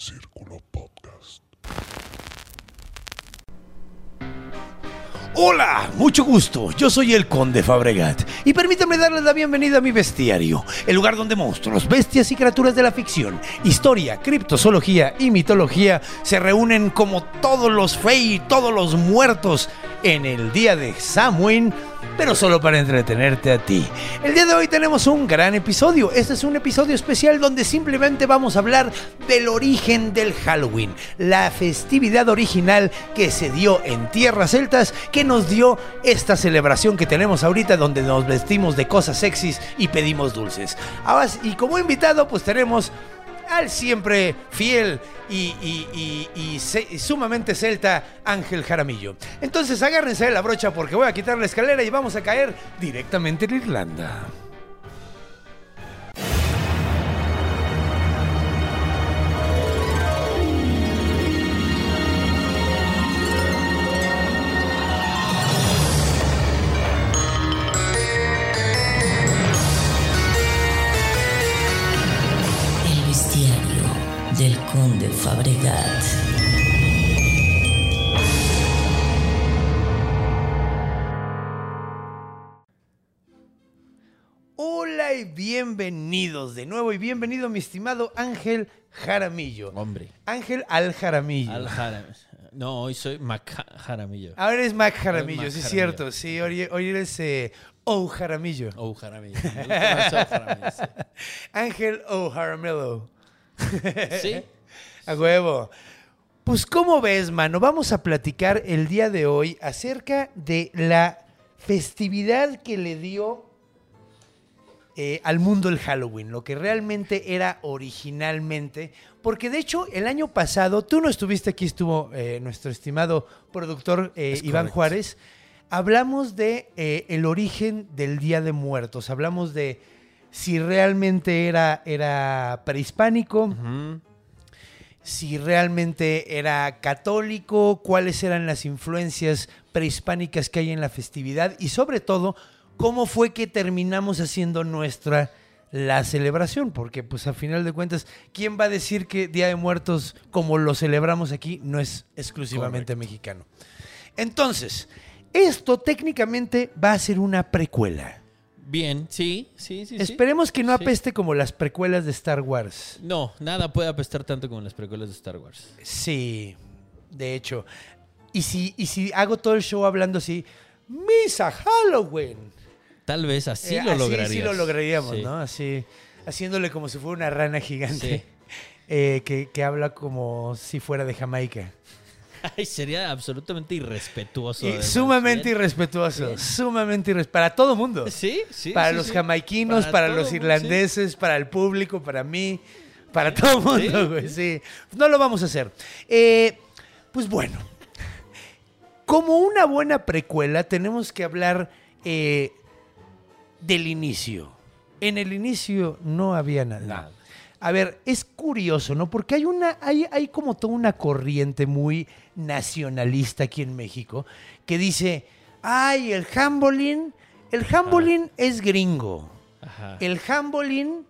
Círculo Podcast. Hola, mucho gusto. Yo soy el Conde Fabregat y permítame darles la bienvenida a mi bestiario, el lugar donde monstruos, bestias y criaturas de la ficción, historia, criptozoología y mitología se reúnen como todos los fey y todos los muertos en el día de Samhain, pero solo para entretenerte a ti. El día de hoy tenemos un gran episodio. Este es un episodio especial donde simplemente vamos a hablar del origen del Halloween, la festividad original que se dio en tierras celtas, que nos dio esta celebración que tenemos ahorita donde nos vestimos de cosas sexys y pedimos dulces. Ahora, y como invitado pues tenemos al siempre fiel y, y- y- y sumamente celta Ángel Jaramillo. Entonces agárrense la brocha porque voy a quitar la escalera y vamos a caer directamente en Irlanda. Fabregat. Hola y bienvenidos de nuevo y bienvenido mi estimado Ángel Jaramillo. Hombre. Ángel Al Jaramillo. Al Jaram- No, hoy soy Mac Jaramillo. Ahora eres Mac Jaramillo, Mac sí es Jaramillo. cierto. Sí, hoy, hoy eres eh, O Jaramillo. Jaramillo. O Jaramillo, Ángel O Jaramillo. sí. A huevo. Pues, ¿cómo ves, mano? Vamos a platicar el día de hoy acerca de la festividad que le dio eh, al mundo el Halloween, lo que realmente era originalmente. Porque de hecho, el año pasado, tú no estuviste aquí, estuvo eh, nuestro estimado productor eh, Es Iván correcto. Juárez. Hablamos de el origen del Día de Muertos. Hablamos de si realmente era, era prehispánico. Si realmente era católico, cuáles eran las influencias prehispánicas que hay en la festividad y sobre todo cómo fue que terminamos haciendo nuestra la celebración, porque pues a final de cuentas, ¿quién va a decir que Día de Muertos como lo celebramos aquí no es exclusivamente mexicano? Entonces, esto técnicamente va a ser una precuela. Bien, sí, sí, sí. sí. Esperemos que no Sí. apeste como las precuelas de Star Wars. No, nada puede apestar tanto como las precuelas de Star Wars. Sí, de hecho. Y si, y si hago todo el show hablando así, Misa Halloween. Tal vez así Eh, lo lograrías. Sí lo lograríamos, Sí. ¿no? Así, haciéndole como si fuera una rana gigante eh, que, que habla como si fuera de Jamaica. Ay, sería absolutamente irrespetuoso. Y sumamente irrespetuoso, Bien. sumamente irrespetuoso. Para todo mundo. Sí, sí. para sí, los sí. jamaiquinos, para, los mundo, irlandeses, para el público, para mí, para todo el mundo, Sí. güey. Sí. No lo vamos a hacer. Eh, pues bueno, como una buena precuela, tenemos que hablar eh, del inicio. En el inicio no había nada. Nada. A ver, es curioso, ¿no? Porque hay una, hay, hay como toda una corriente muy nacionalista aquí en México que dice, ay, el Hambolin, el Hambolin es gringo. Ajá. El Hambolin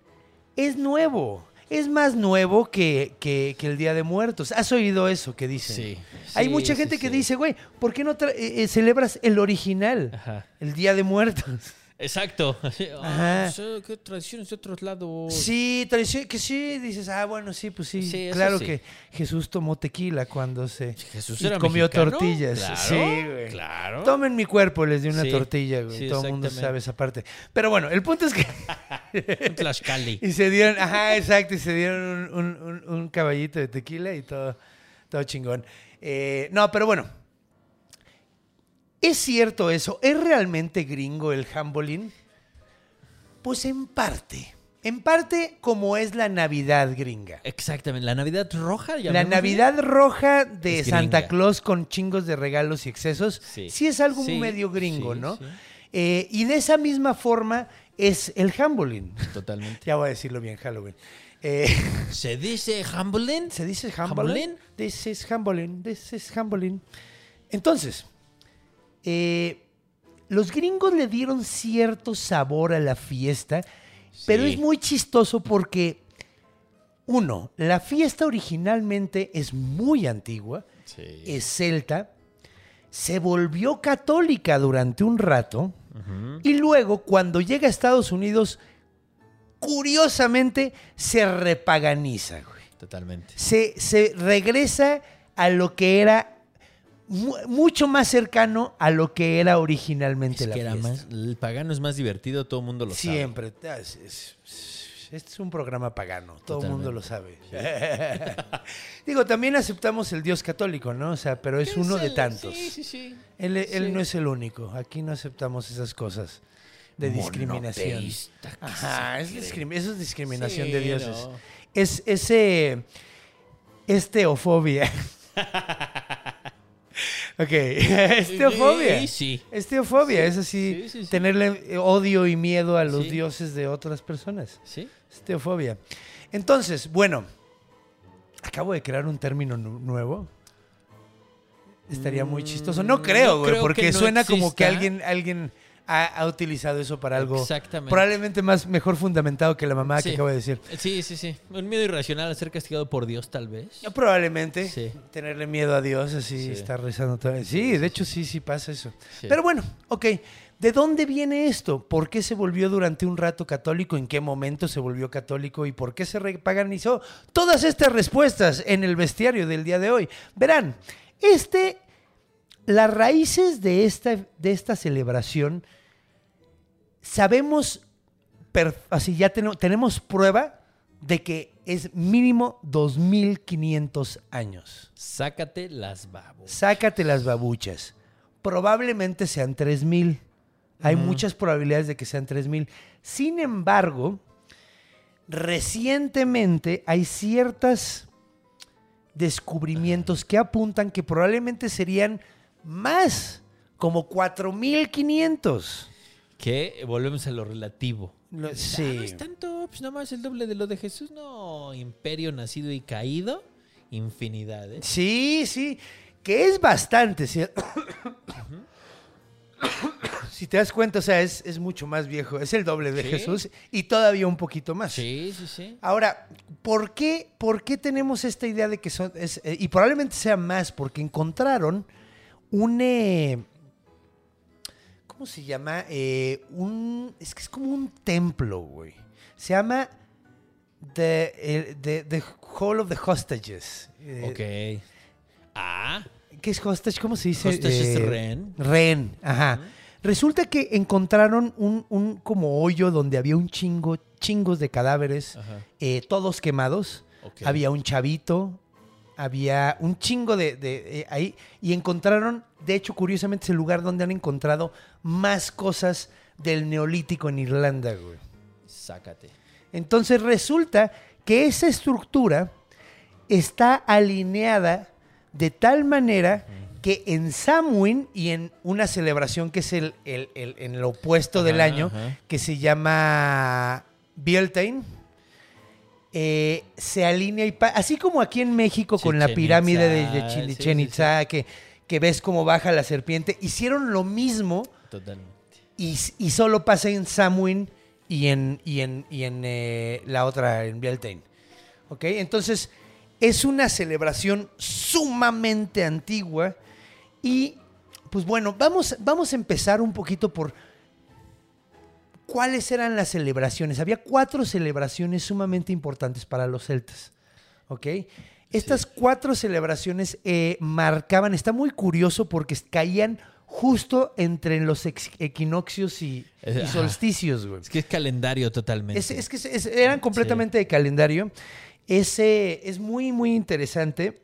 es nuevo. Es más nuevo que, que- que el Día de Muertos. ¿Has oído eso que dicen? Sí, Hay sí, mucha sí, gente que sí. dice, güey, ¿por qué no eh, eh, celebras el original? Ajá. El Día de Muertos. Exacto. Ajá. Ah, sí, qué tradiciones de otros lados. Sí, tradición, que sí, dices, ah, bueno, sí, pues sí. Sí, claro sí. que Jesús tomó tequila cuando se Jesús y era comió mexicano. tortillas. Claro, sí, güey. claro. Tomen mi cuerpo, les di una Sí, tortilla, güey. sí, Todo el mundo sabe esa parte. Pero bueno, el punto es que. Un Tlaxcali. y se dieron, ajá, exacto, y se dieron un, un- un- un caballito de tequila y todo, todo chingón. Eh, no, pero bueno. ¿Es cierto eso? ¿Es realmente gringo el Hambolin? Pues en parte. En parte como es la Navidad gringa. Exactamente. La Navidad roja. La. Navidad roja de Santa. Claus con chingos de regalos y excesos, sí, Sí. es algo Sí, medio gringo, sí, ¿no? Eh, y de esa misma forma es el Halloween. Totalmente. ya voy a decirlo bien, Halloween. Eh, ¿Se dice Hambulin? ¿Se dice? ¿Hambulin? This is Halloween, this is Halloween. Entonces, eh, los gringos le dieron cierto sabor a la fiesta, pero es muy chistoso porque, uno, la fiesta originalmente es muy antigua, Sí. es celta, se volvió católica durante un rato y luego cuando llega a Estados Unidos, curiosamente se repaganiza. güey. Totalmente. Se, se regresa a lo que era mu- mucho más cercano a lo que era originalmente Es la que era fiesta. más, el pagano es más divertido, todo el mundo lo sabe. Siempre. Es- es- este es un programa pagano, todo el mundo lo sabe. Digo, también aceptamos el Dios católico, ¿no? O sea, pero es uno de tantos. Sí, sí, sí. Él, no es el único. Aquí no aceptamos esas cosas de discriminación. Monoteísta, ¿qué Ajá, es eso es discriminación Sí, de dioses. no. Es ese. Es teofobia. ok, es teofobia. Sí, sí. Es así, Sí, tenerle odio y miedo a los dioses de otras personas. ¿Sí? Es teofobia. Entonces, bueno, acabo de crear un término nu- nuevo. Estaría muy chistoso. No Mm, creo, güey, porque no suena como que alguien, alguien ha, ha utilizado eso para algo Exactamente. probablemente más mejor fundamentado que la mamá que Sí. acabo de decir. Sí, sí, sí. Un miedo irracional a ser castigado por Dios, tal vez. Probablemente Sí. tenerle miedo a Dios, así Sí. estar rezando todo. Sí, de hecho sí, sí pasa eso. Pero bueno, ok. ¿De dónde viene esto? ¿Por qué se volvió durante un rato católico? ¿En qué momento se volvió católico? ¿Y por qué se repaganizó? Todas estas respuestas en el bestiario del día de hoy. Verán, este, las raíces de esta, de esta celebración, sabemos, así ya tenemos, tenemos prueba de que es mínimo 2500 años. Sácate las babos. Sácate las babuchas. Probablemente sean 3000. Hay muchas probabilidades de que sean 3000. Sin embargo, recientemente hay ciertos descubrimientos que apuntan que probablemente serían más, como 4500. Que volvemos a lo relativo. Lo- Ah, no Sí. es tanto, pues nada más el doble de lo de Jesús. No, imperio nacido y caído, infinidades. Sí, sí, que es bastante. ¿sí? si te das cuenta, o sea, es, es mucho más viejo. Es el doble de Sí. Jesús y todavía un poquito más. Sí, sí, sí. Ahora, ¿por qué, por qué tenemos esta idea de que son... es- eh, y probablemente sea más porque encontraron un... eh, ¿Cómo se llama? Eh, un... Es que es como un templo, güey. Se llama The, eh, the, the Hall of the Hostages. Eh, Ok. Ah, ¿Qué es hostage? ¿Cómo se dice? Hostage es Eh, rehén. Rehén, ajá. Resulta que encontraron un, un como hoyo donde había un chingo, chingos de cadáveres, eh, todos quemados. Ok. Había un chavito, había un chingo de, de, eh, ahí. Y encontraron, de hecho, curiosamente, es el lugar donde han encontrado más cosas del neolítico en Irlanda, güey. sácate. Entonces resulta que esa estructura está alineada de tal manera que en Samhain y en una celebración que es el, el- el- en el opuesto del Ajá, año, ajá. que se llama Beltane, eh, se alinea y así como aquí en México con la pirámide de, de Chi- sí, sí, Chichen Itza, que, que ves cómo baja la serpiente, hicieron lo mismo Totalmente. y, y solo pasa en Samhain y en, y en, y en eh, la otra, en Beltane. ¿Ok? Entonces, es una celebración sumamente antigua y, pues bueno, vamos, vamos a empezar un poquito por cuáles eran las celebraciones. Había cuatro celebraciones sumamente importantes para los celtas. ¿Ok? Estas cuatro celebraciones eh, marcaban, está muy curioso porque caían justo entre los equinoccios y, solsticios, güey. Es que es calendario totalmente. Es, es que es- eran completamente de calendario. Ese es muy, muy interesante.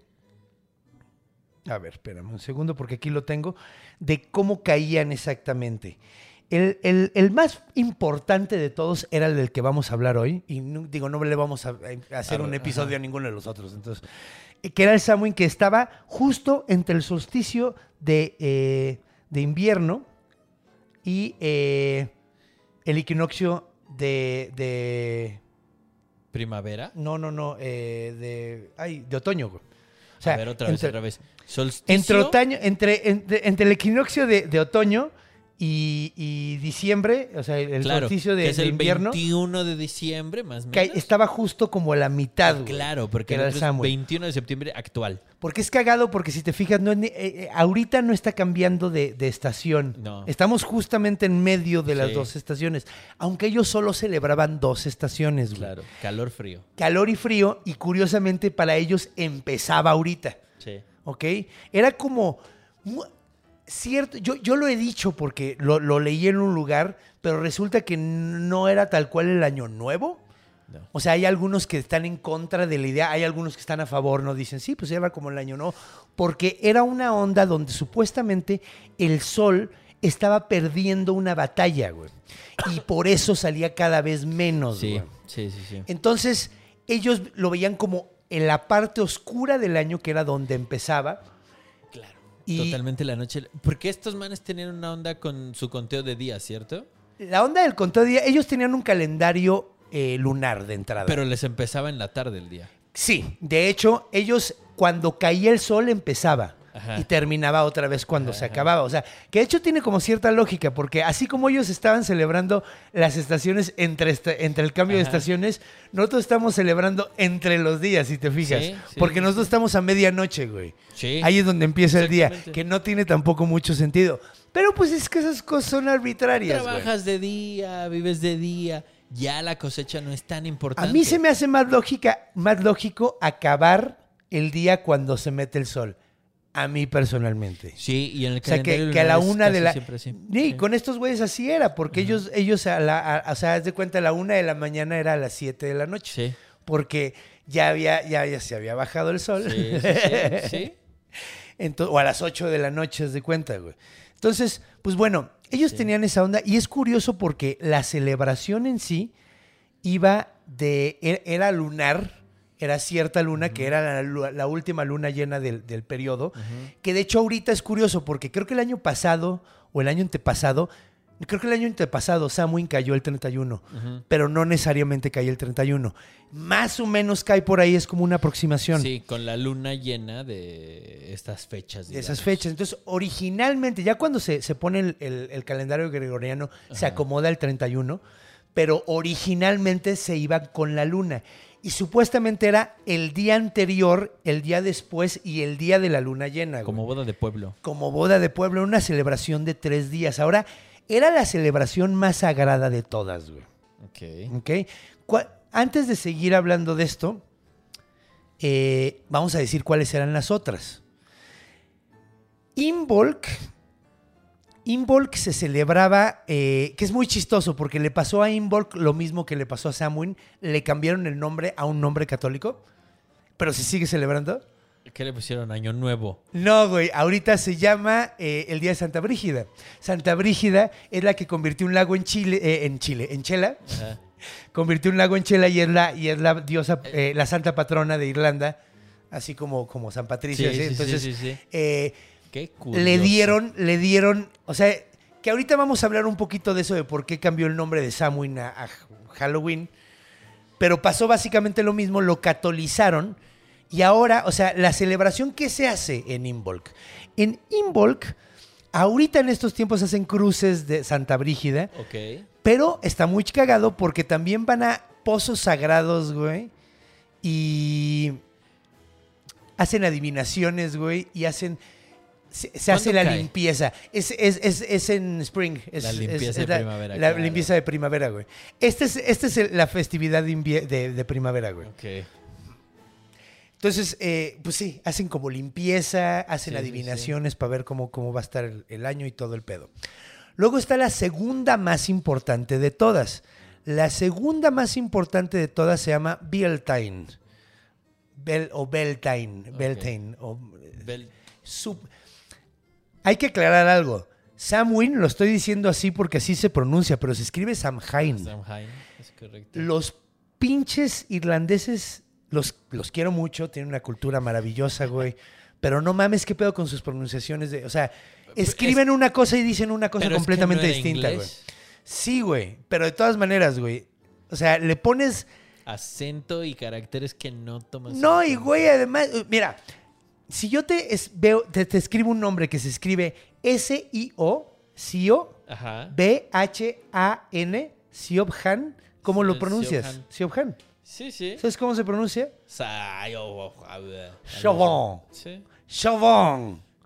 A ver, espérame un segundo porque aquí lo tengo. De cómo caían exactamente. El, el- el más importante de todos era el del que vamos a hablar hoy. Y no- digo, no le vamos a, a hacer un Ajá. episodio a ninguno de los otros. Entonces, eh, que era el Samhain que estaba justo entre el solsticio de, eh, de invierno y eh, el equinoccio de, de- Primavera. No, no, no. eh, de. Ay, de otoño, güey. O sea, a ver, otra vez, entre- otra vez. Solsticio. entre, otoño, entre, entre, entre el equinoccio de, de otoño y, y diciembre, o sea, el claro, solsticio de, que es de el invierno, 21 de diciembre, más o que menos. estaba justo como a la mitad. güey, Claro, porque era el otro es Samhain. 21 de septiembre actual. Porque es cagado, porque si te fijas, no es ni- eh, eh, ahorita no está cambiando de, de estación. No. Estamos justamente en medio de las Sí. dos estaciones. Aunque ellos solo celebraban dos estaciones. güey. Claro. Calor frío. Calor y frío, y curiosamente para ellos empezaba ahorita. Sí. ¿ok? Era como cierto, yo, yo lo he dicho porque lo, lo leí en un lugar, pero resulta que no era tal cual el año nuevo. No. O sea, hay algunos que están en contra de la idea, hay algunos que están a favor, no dicen, sí, pues era como el año nuevo, porque era una onda donde supuestamente el sol estaba perdiendo una batalla, güey. Y por eso salía cada vez menos, Sí, güey. sí, sí, sí. Entonces, ellos lo veían como en la parte oscura del año, que era donde empezaba. Y Totalmente la noche. Porque estos manes tenían una onda con su conteo de días, ¿cierto? la onda del conteo de día, ellos tenían un calendario eh, lunar de entrada. Pero les empezaba en la tarde el día. sí, de hecho, ellos cuando caía el sol empezaba. Ajá. Y terminaba otra vez cuando se acababa. O sea, que de hecho tiene como cierta lógica, porque así como ellos estaban celebrando las estaciones entre, esta- entre el cambio de estaciones, nosotros estamos celebrando entre los días, si te fijas. Sí, sí, porque sí, nosotros estamos a medianoche, güey. Sí. Ahí es donde empieza el día, que no tiene tampoco mucho sentido. Pero pues es que esas cosas son arbitrarias. güey. Trabajas de día, vives de día. Ya la cosecha no es tan A importante. mí se me hace más, lógica, más lógico acabar el día cuando se mete el sol. A mí personalmente. Sí, y en el O sea, que, a la una de la... siempre así. Sí, Sí. con estos güeyes así era, porque ellos, ellos a la, a- o sea, haz de cuenta, a la una de la mañana era a las 7 de la noche. Sí. Porque ya había, ya, ya se había bajado el sol. Sí, sí, sí, sí. Ento- o a las 8 de la noche, haz de cuenta, güey. Entonces, pues bueno, ellos tenían esa onda y es curioso porque la celebración en sí iba de, e- era lunar, era cierta luna que era la, última luna llena del, del periodo, que de hecho ahorita es curioso porque creo que el año pasado o el año antepasado, creo que el año antepasado Samhain cayó el 31, pero no necesariamente cayó el 31. Más o menos cae por ahí, es como una aproximación Sí, con la luna llena de estas fechas. de esas fechas. Entonces, originalmente, ya cuando se, se pone el, el- el calendario gregoriano, se acomoda el 31, pero originalmente se iba con la luna. Y supuestamente era el día anterior, el día después y el día de la luna llena. güey. Como boda de pueblo. Como boda de pueblo, una celebración de tres días. Ahora, era la celebración más sagrada de todas, güey. Ok. ¿Ok? Cua- Antes de seguir hablando de esto, eh, vamos a decir cuáles eran las otras. Imbolc. Imbolc se celebraba, eh, que es muy chistoso porque le pasó a Imbolc lo mismo que le pasó a Samhain. Le cambiaron el nombre a un nombre católico, pero se sigue celebrando. ¿Qué le pusieron? Año Nuevo. No, güey, ahorita se llama eh, el Día de Santa Brígida. Santa Brígida es la que convirtió un lago en Chile, eh, en Chile, en Chela, Ajá. convirtió un lago en Chela y es la, y es la diosa, eh, la santa patrona de Irlanda, así como, como San Patricio. Sí, sí, sí, Entonces, sí, Qué curioso. le dieron, le dieron, o sea, que ahorita vamos a hablar un poquito de eso, de por qué cambió el nombre de Samhain a, a Halloween, pero pasó básicamente lo mismo, lo catolizaron y ahora, o sea, la celebración que se hace en Imbolc. En Imbolc, ahorita en estos tiempos hacen cruces de Santa Brígida, Ok. pero está muy cagado porque también van a pozos sagrados, güey. Y hacen adivinaciones, güey. Y hacen. Se, se hace ¿Cuándo la cae? limpieza. Es, es, es, es en spring. La limpieza de la- primavera, La claro. limpieza de primavera, güey. Esta es, esta es el- la festividad de, de- de primavera, güey. Ok. Entonces, eh, pues sí, hacen como limpieza, hacen Sí, sí, adivinaciones para ver cómo, cómo va a estar el, el año y todo el pedo. Luego está la segunda más importante de todas. La segunda más importante de todas se llama Beltane. Bel, o Beltane. Beltane. o- Bel- su- Hay que aclarar algo. Samhain, lo estoy diciendo así porque así se pronuncia, pero se escribe Samhain. Samhain, es correcto. Los pinches irlandeses, los, los quiero mucho, tienen una cultura maravillosa, güey. Pero no mames, qué pedo con sus pronunciaciones de. O sea, escriben una cosa y dicen una cosa Pero es que completamente no distinta, güey. Sí, güey. Pero de todas maneras, güey. O sea, le pones. Acento y caracteres que no tomas. No, y güey, además. Mira, si yo te es- veo, te, te escribo un nombre que se escribe S-I-O, SIO. B-H-A-N, Siobhan. ¿Cómo lo pronuncias? Siobhan. Sí, sí. ¿Sabes cómo se pronuncia? Así. Sí.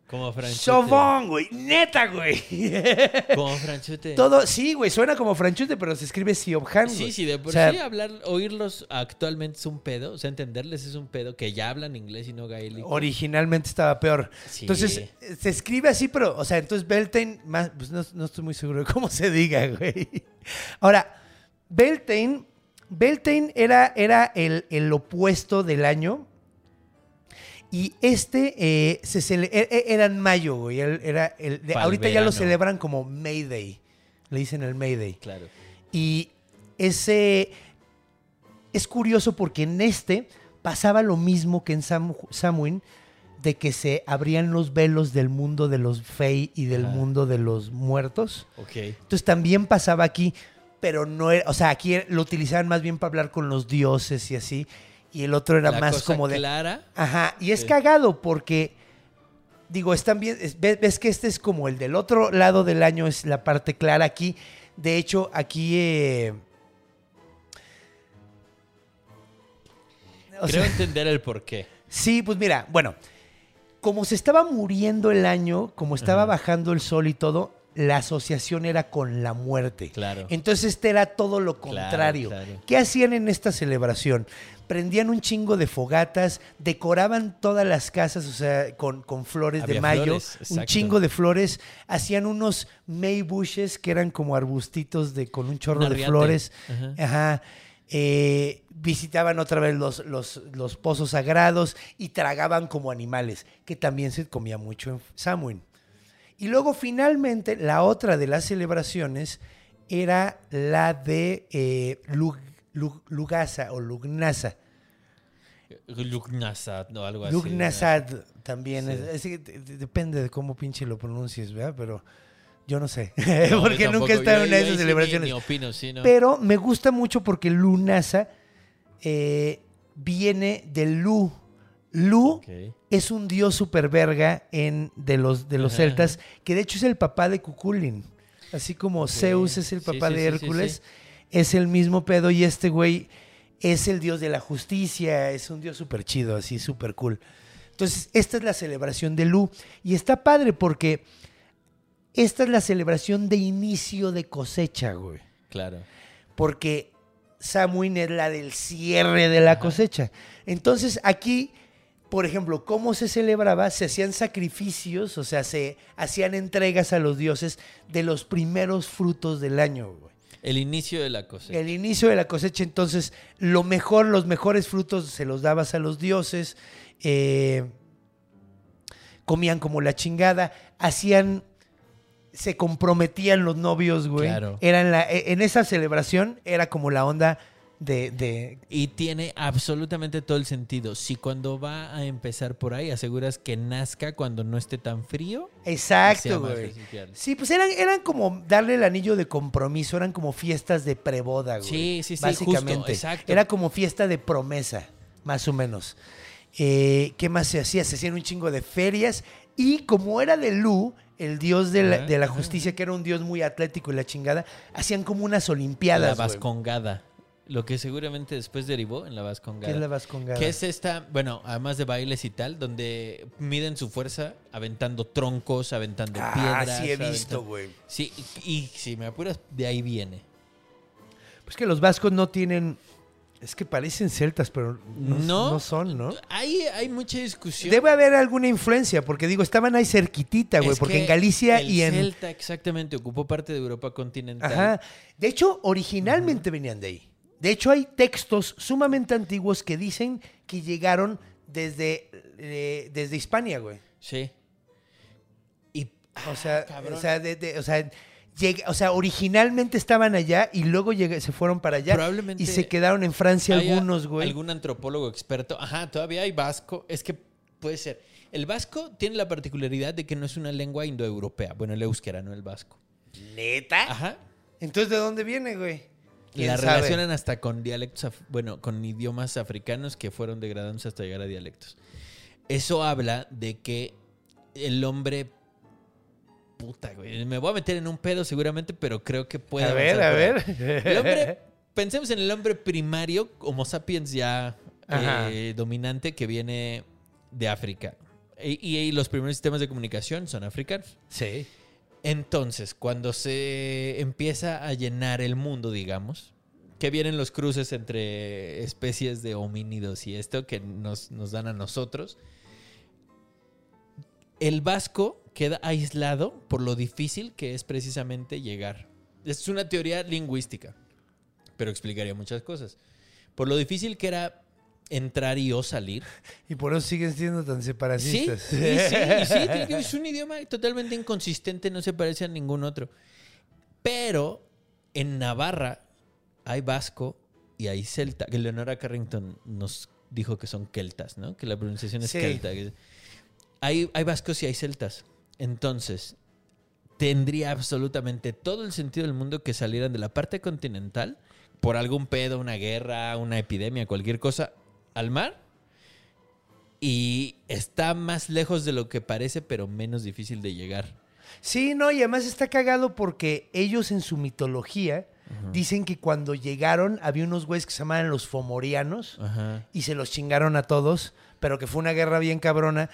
Como franchute. Chauvin, güey. Neta, güey. Como franchute. Todo, sí, güey, suena como franchute, pero se escribe Siobhan. Sí, sí, de por O sea, sí hablar, oírlos actualmente es un pedo, o sea, entenderles es un pedo, que ya hablan inglés y no gaélico. Originalmente estaba peor. Sí. Entonces, se escribe así, pero, o sea, entonces Beltane, más, pues no, no estoy muy seguro de cómo se diga, güey. Ahora, Beltane, Beltane era, era el, el opuesto del año. Y este eh, se cele- e- e- era en mayo, güey. Era el, de- Pa'l ahorita ya lo celebran como May Day. Le dicen el May Day. Claro. Y ese es curioso porque en este pasaba lo mismo que en Sam, Samhain, de que se abrían los velos del mundo de los Fey y del mundo de los muertos. Ok. Entonces también pasaba aquí, pero no era, o sea, aquí lo utilizaban más bien para hablar con los dioses y así, y el otro era La más cosa como de... clara. Ajá, y es Sí. cagado porque, digo, es también, es- ves, ves que este es como el del otro lado del año, es la parte clara aquí. De hecho, aquí... eh, Creo sea, entender el porqué. sí, pues mira, bueno, como se estaba muriendo el año, como estaba bajando el sol y todo, la asociación era con la muerte. Claro. Entonces este era todo lo Claro, contrario. claro. ¿Qué hacían en esta celebración? Prendían un chingo de fogatas, decoraban todas las casas, o sea, con, con flores de mayo, flores, un chingo de flores, hacían unos May bushes que eran como arbustitos de, con un chorro Un de flores. Ajá. Ajá. Eh, visitaban otra vez los, los, los pozos sagrados y tragaban como animales, que también se comía mucho en Samhain. Y luego finalmente la otra de las celebraciones era la de eh, Lugasa o Lugnasa. Lugnasad o algo así. Lugnasad también. Sí. es- depende de cómo pinche lo pronuncies, ¿verdad? Pero yo no sé. No, porque nunca he estado en una de esas ni- celebraciones. Ni, opino, sí, ¿no? Pero me gusta mucho porque Lunasa eh, viene de Lu. Lu es un dios super verga en, de los, de los Ajá, celtas, que de hecho es el papá de Cuculin. Así como Zeus es el papá sí, de Hércules, es el mismo pedo y este güey es el dios de la justicia, es un dios súper chido, así súper cool. Entonces, esta es la celebración de Lu y está padre porque esta es la celebración de inicio de cosecha, güey Claro. porque Samhain es la del cierre de la Ajá. cosecha. Entonces aquí, por ejemplo, ¿cómo se celebraba? Se hacían sacrificios, o sea, se hacían entregas a los dioses de los primeros frutos del año. güey. El inicio de la cosecha. El inicio de la cosecha, entonces, lo mejor, los mejores frutos se los dabas a los dioses, eh, comían como la chingada, hacían, se comprometían los novios, güey. Claro. Eran la, e- en esa celebración era como la onda de, de Y tiene absolutamente todo el sentido. Si cuando va a empezar por ahí aseguras que nazca cuando no esté tan frío. exacto, güey. Sí, pues eran, eran como darle el anillo de compromiso, eran como fiestas de preboda, güey. Sí, sí, sí, Básicamente. justo, exacto. Era como fiesta de promesa, más o menos. Eh, ¿Qué más se hacía? Se hacían un chingo de ferias y como era de Lu, el dios de la, de la justicia, que era un dios muy atlético y la chingada, hacían como unas La olimpiadas. güey. vascongada. Lo que seguramente después derivó en la vascongada. ¿Qué es la vascongada? Que es esta, bueno, además de bailes y tal, donde miden su fuerza aventando troncos, aventando Ah, piedras. sí he visto, güey. Sí, y, y si me apuras, de ahí viene. Pues que los vascos no tienen... Es que parecen celtas, pero no, No. no son, ¿no? Hay, hay mucha discusión. Debe haber alguna influencia, porque digo, estaban ahí cerquitita, güey, porque que en Galicia el y en... Celta exactamente ocupó parte de Europa continental. Ajá. De hecho, originalmente venían de ahí. De hecho, hay textos sumamente antiguos que dicen que llegaron desde, eh, desde Hispania, güey. Sí. Y O sea, o sea, de- de- o sea, o sea, originalmente estaban allá y luego se fueron para allá. Probablemente y se quedaron en Francia ¿Hay a- algunos, güey. Algún antropólogo experto. Ajá, todavía hay vasco. Es que puede ser. El vasco tiene la particularidad de que no es una lengua indoeuropea. Bueno, el euskera, no el vasco. ¿Neta? Ajá. Entonces, ¿de dónde viene, güey? ¿Quién La sabe? relacionan hasta con dialectos, bueno, con idiomas africanos que fueron degradándose hasta llegar a dialectos. Eso habla de que el hombre. Puta, güey. Me voy a meter en un pedo seguramente, pero creo que puede. A ver, a ver. El hombre, pensemos en el hombre primario, Homo sapiens ya eh, dominante, que viene de África. Y, y los primeros sistemas de comunicación son africanos. Sí. Entonces, cuando se empieza a llenar el mundo, digamos, que vienen los cruces entre especies de homínidos y esto que nos, nos dan a nosotros, el vasco queda aislado por lo difícil que es precisamente llegar. Es una teoría lingüística, pero explicaría muchas cosas. Por lo difícil que era entrar y o salir, Y por eso siguen siendo tan separatistas. sí, sí, y sí, es un idioma totalmente inconsistente, no se parece a ningún otro. Pero en Navarra hay vasco y hay celta, que Leonora Carrington nos dijo que son keltas, ¿no? Que la pronunciación es Sí. kelta. Hay, hay vascos y hay celtas. Entonces, tendría absolutamente todo el sentido del mundo que salieran de la parte continental por algún pedo, una guerra, una epidemia, cualquier cosa, al mar. Y está más lejos de lo que parece, pero menos difícil de llegar. Sí, no, y además está cagado porque ellos en su mitología dicen que cuando llegaron había unos güeyes que se llamaban los fomorianos y se los chingaron a todos, pero que fue una guerra bien cabrona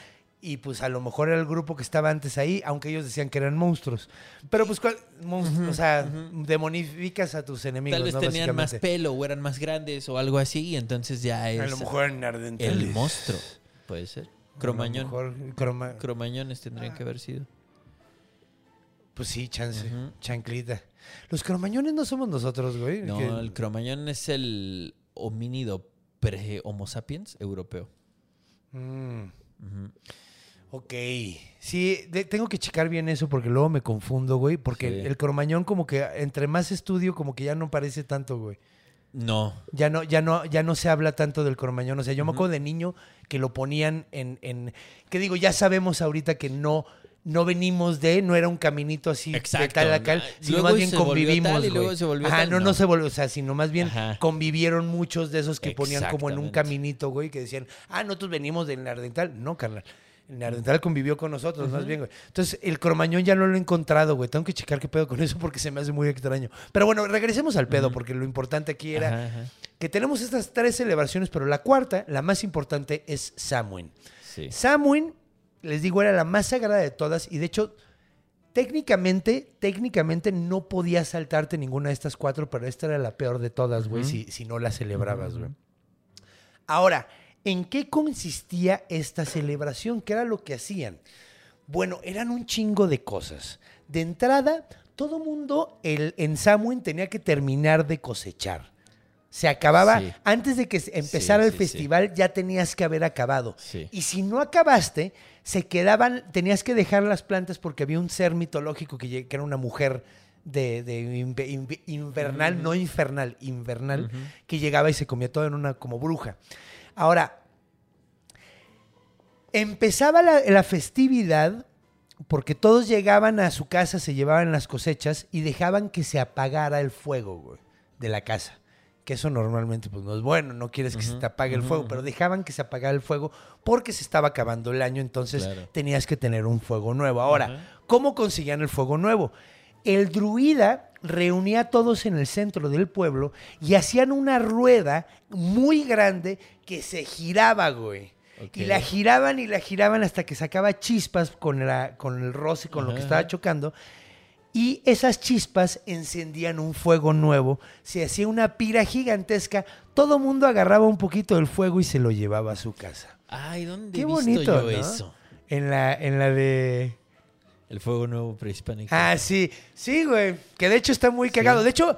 y pues a lo mejor era el grupo que estaba antes ahí, aunque ellos decían que eran monstruos. Pero pues, ¿cuál- mon- o sea, demonificas a tus enemigos, Tal vez ¿no? tenían más pelo o eran más grandes o algo así, y entonces ya es A lo mejor eran ardentales. el monstruo. Puede ser. Cromañón. A lo mejor croma- Cromañones tendrían que haber sido. Pues sí, chance, Ujú. chanclita. Los cromañones no somos nosotros, güey. No, el cromañón es el homínido pre-Homo sapiens europeo. Mm. Ok. Sí, de- tengo que checar bien eso porque luego me confundo, güey. Porque Sí. el, el cromañón como que entre más estudio como que ya no parece tanto, güey. No. Ya no, ya no, ya no se habla tanto del cromañón. O sea, yo me acuerdo de niño que lo ponían en, en que digo, ya sabemos ahorita que no, no venimos de, no era un caminito así de Exacto. tal a tal, sino luego más bien convivimos, tal y luego se volvió Ajá, tal, no, no, no. se volvió, o sea, sino más bien Ajá. convivieron muchos de esos que ponían como en un caminito, güey, que decían, ah, nosotros venimos del Nardental. No, carnal. El Nardental convivió con nosotros, más bien, güey. Entonces, el cromañón ya no lo he encontrado, güey. Tengo que checar qué pedo con eso porque se me hace muy extraño. Pero bueno, regresemos al pedo, porque lo importante aquí era Ajá, ajá. que tenemos estas tres celebraciones, pero la cuarta, la más importante, es Samhain. Sí. Samhain, les digo, era la más sagrada de todas y de hecho, técnicamente, técnicamente no podías saltarte ninguna de estas cuatro, pero esta era la peor de todas, güey, si, si no la celebrabas, güey. Ahora, ¿en qué consistía esta celebración? ¿Qué era lo que hacían? Bueno, eran un chingo de cosas. De entrada, todo mundo el, en Samhain tenía que terminar de cosechar. Se acababa, Sí. antes de que empezara Sí, el sí, festival, ya tenías que haber acabado. Y si no acabaste, se quedaban, tenías que dejar las plantas porque había un ser mitológico que, era una mujer de, de inve- inve- invernal, no infernal, invernal, que llegaba y se comía todo en una como bruja. Ahora, empezaba la, la festividad porque todos llegaban a su casa, se llevaban las cosechas y dejaban que se apagara el fuego güey, de la casa. Que eso normalmente pues no es bueno, no quieres que se te apague el fuego, pero dejaban que se apagara el fuego porque se estaba acabando el año, entonces Claro. tenías que tener un fuego nuevo. Ahora. ¿cómo conseguían el fuego nuevo? El druida reunía a todos en el centro del pueblo y hacían una rueda muy grande que se giraba, güey. Y la giraban y la giraban hasta que sacaba chispas con, la, con el roce, con lo que estaba chocando. Y esas chispas encendían un fuego nuevo. Se hacía una pira gigantesca. Todo mundo agarraba un poquito del fuego y se lo llevaba a su casa. Ay, ¿dónde Qué he visto bonito, yo ¿no? eso? En la, en la de... El fuego nuevo prehispánico. Ah, sí. Sí, güey. Que de hecho está muy cagado. De hecho,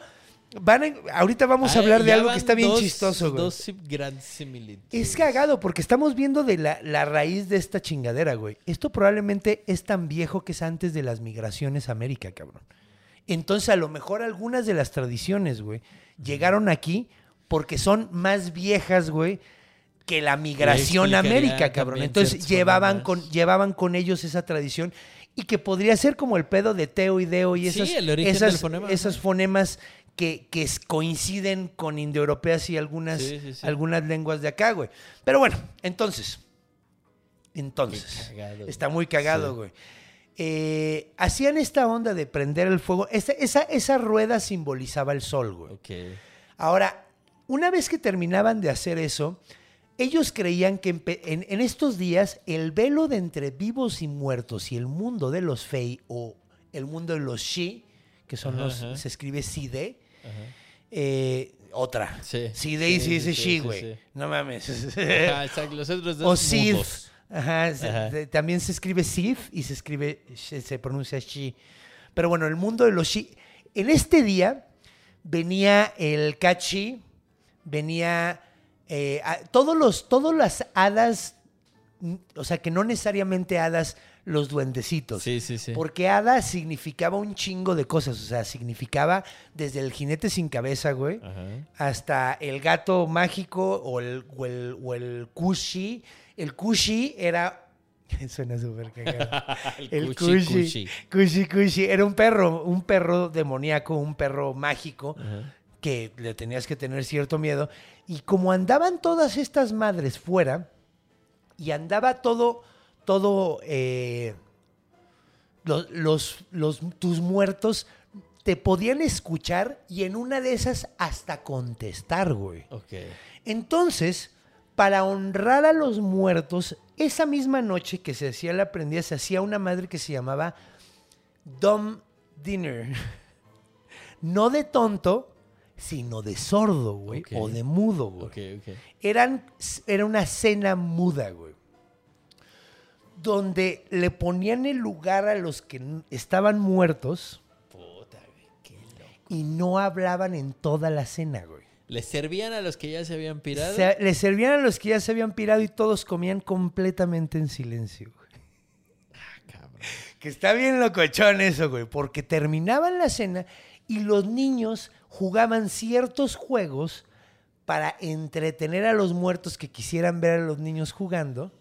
van ahorita vamos a hablar de Ah, algo que está bien dos- chistoso, güey. Dos grandes similitudes. Es cagado porque estamos viendo de la, la raíz de esta chingadera, güey. Esto probablemente es tan viejo que es antes de las migraciones a América, cabrón. Entonces, a lo mejor algunas de las tradiciones, güey, llegaron aquí porque son más viejas, güey, que la migración a América, cabrón. Entonces, llevaban con, llevaban con ellos esa tradición y que podría ser como el pedo de Teo y Deo y Sí, esas, el origen esas, fonema, esos fonemas que, que coinciden con indoeuropeas y algunas, Sí, sí, sí. algunas lenguas de acá, güey. Pero bueno, entonces. Entonces. Cagado, Está muy cagado, güey. Eh, hacían esta onda de prender el fuego. Esa, esa, esa rueda simbolizaba el sol, güey. Ahora, una vez que terminaban de hacer eso, ellos creían que en, en estos días el velo de entre vivos y muertos y el mundo de los Fey o el mundo de los Shi, que son los, ajá. se escribe Side, eh, otra. Sí. Side y se dice Shi, güey. No mames. Ajá, exacto. Los otros dos o mudos. Ajá, se- también se escribe Sid y se escribe, se, se pronuncia Shi. Pero bueno, el mundo de los Shi. En este día venía el Kachi, venía eh, a- todos los, todas las hadas, o sea, que no necesariamente hadas los duendecitos. Sí, sí, sí. Porque hada significaba un chingo de cosas. O sea, significaba desde el jinete sin cabeza, güey Ajá. hasta el gato mágico o el, o el, o el kushi. El kushi era... Suena súper cagado. El kushi, kushi. Kushi. Era un perro, un perro demoníaco, un perro mágico Ajá. Que le tenías que tener cierto miedo. Y como andaban todas estas madres fuera, y andaba todo, todo, eh, los, los, los- tus muertos te podían escuchar y en una de esas hasta contestar, güey. Ok. Entonces, para honrar a los muertos, esa misma noche que se hacía la prendida, se hacía una madre que se llamaba Dumb Dinner. No de tonto, sino de sordo, güey, o de mudo, güey. Ok, ok. Eran, era una cena muda, güey. Donde le ponían el lugar a los que estaban muertos Puta, güey. Qué loco. y no hablaban en toda la cena, güey. ¿Les servían a los que ya se habían pirado? Se- le servían a los que ya se habían pirado y todos comían completamente en silencio. güey. Cabrón. Que está bien locochón eso, güey, porque terminaban la cena y los niños jugaban ciertos juegos para entretener a los muertos que quisieran ver a los niños jugando.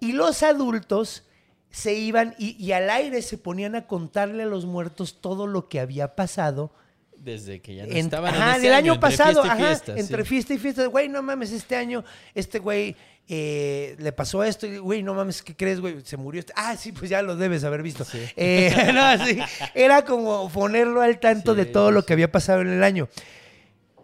Y los adultos se iban y, al aire se ponían a contarle a los muertos todo lo que había pasado Desde que ya no en- estaban ajá, en ese del año, entre pasado, fiesta ajá, fiesta, sí. entre fiesta y fiesta, güey, no mames, este año, este güey eh, le pasó esto, güey, no mames, ¿qué crees, güey? Se murió este. Ah, sí, pues ya lo debes haber visto. Sí. Eh, no, sí, era como ponerlo al tanto de Sí, todo lo sí. que había pasado en el año.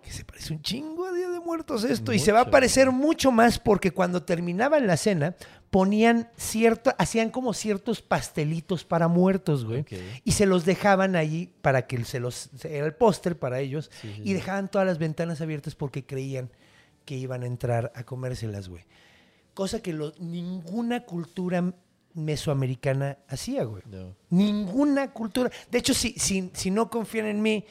Que se parece un chingo a Día de Muertos esto, y se va a Mucho. parecer mucho más porque cuando terminaban la cena, ponían cierto, hacían como ciertos pastelitos para muertos, güey. Y se los dejaban ahí para que se los. Era el póster para ellos. Sí, sí, y dejaban todas las ventanas abiertas porque creían que iban a entrar a comérselas, güey. Cosa que lo- ninguna cultura mesoamericana hacía, güey. No. Ninguna cultura. De hecho, si, si, si no confían en mí,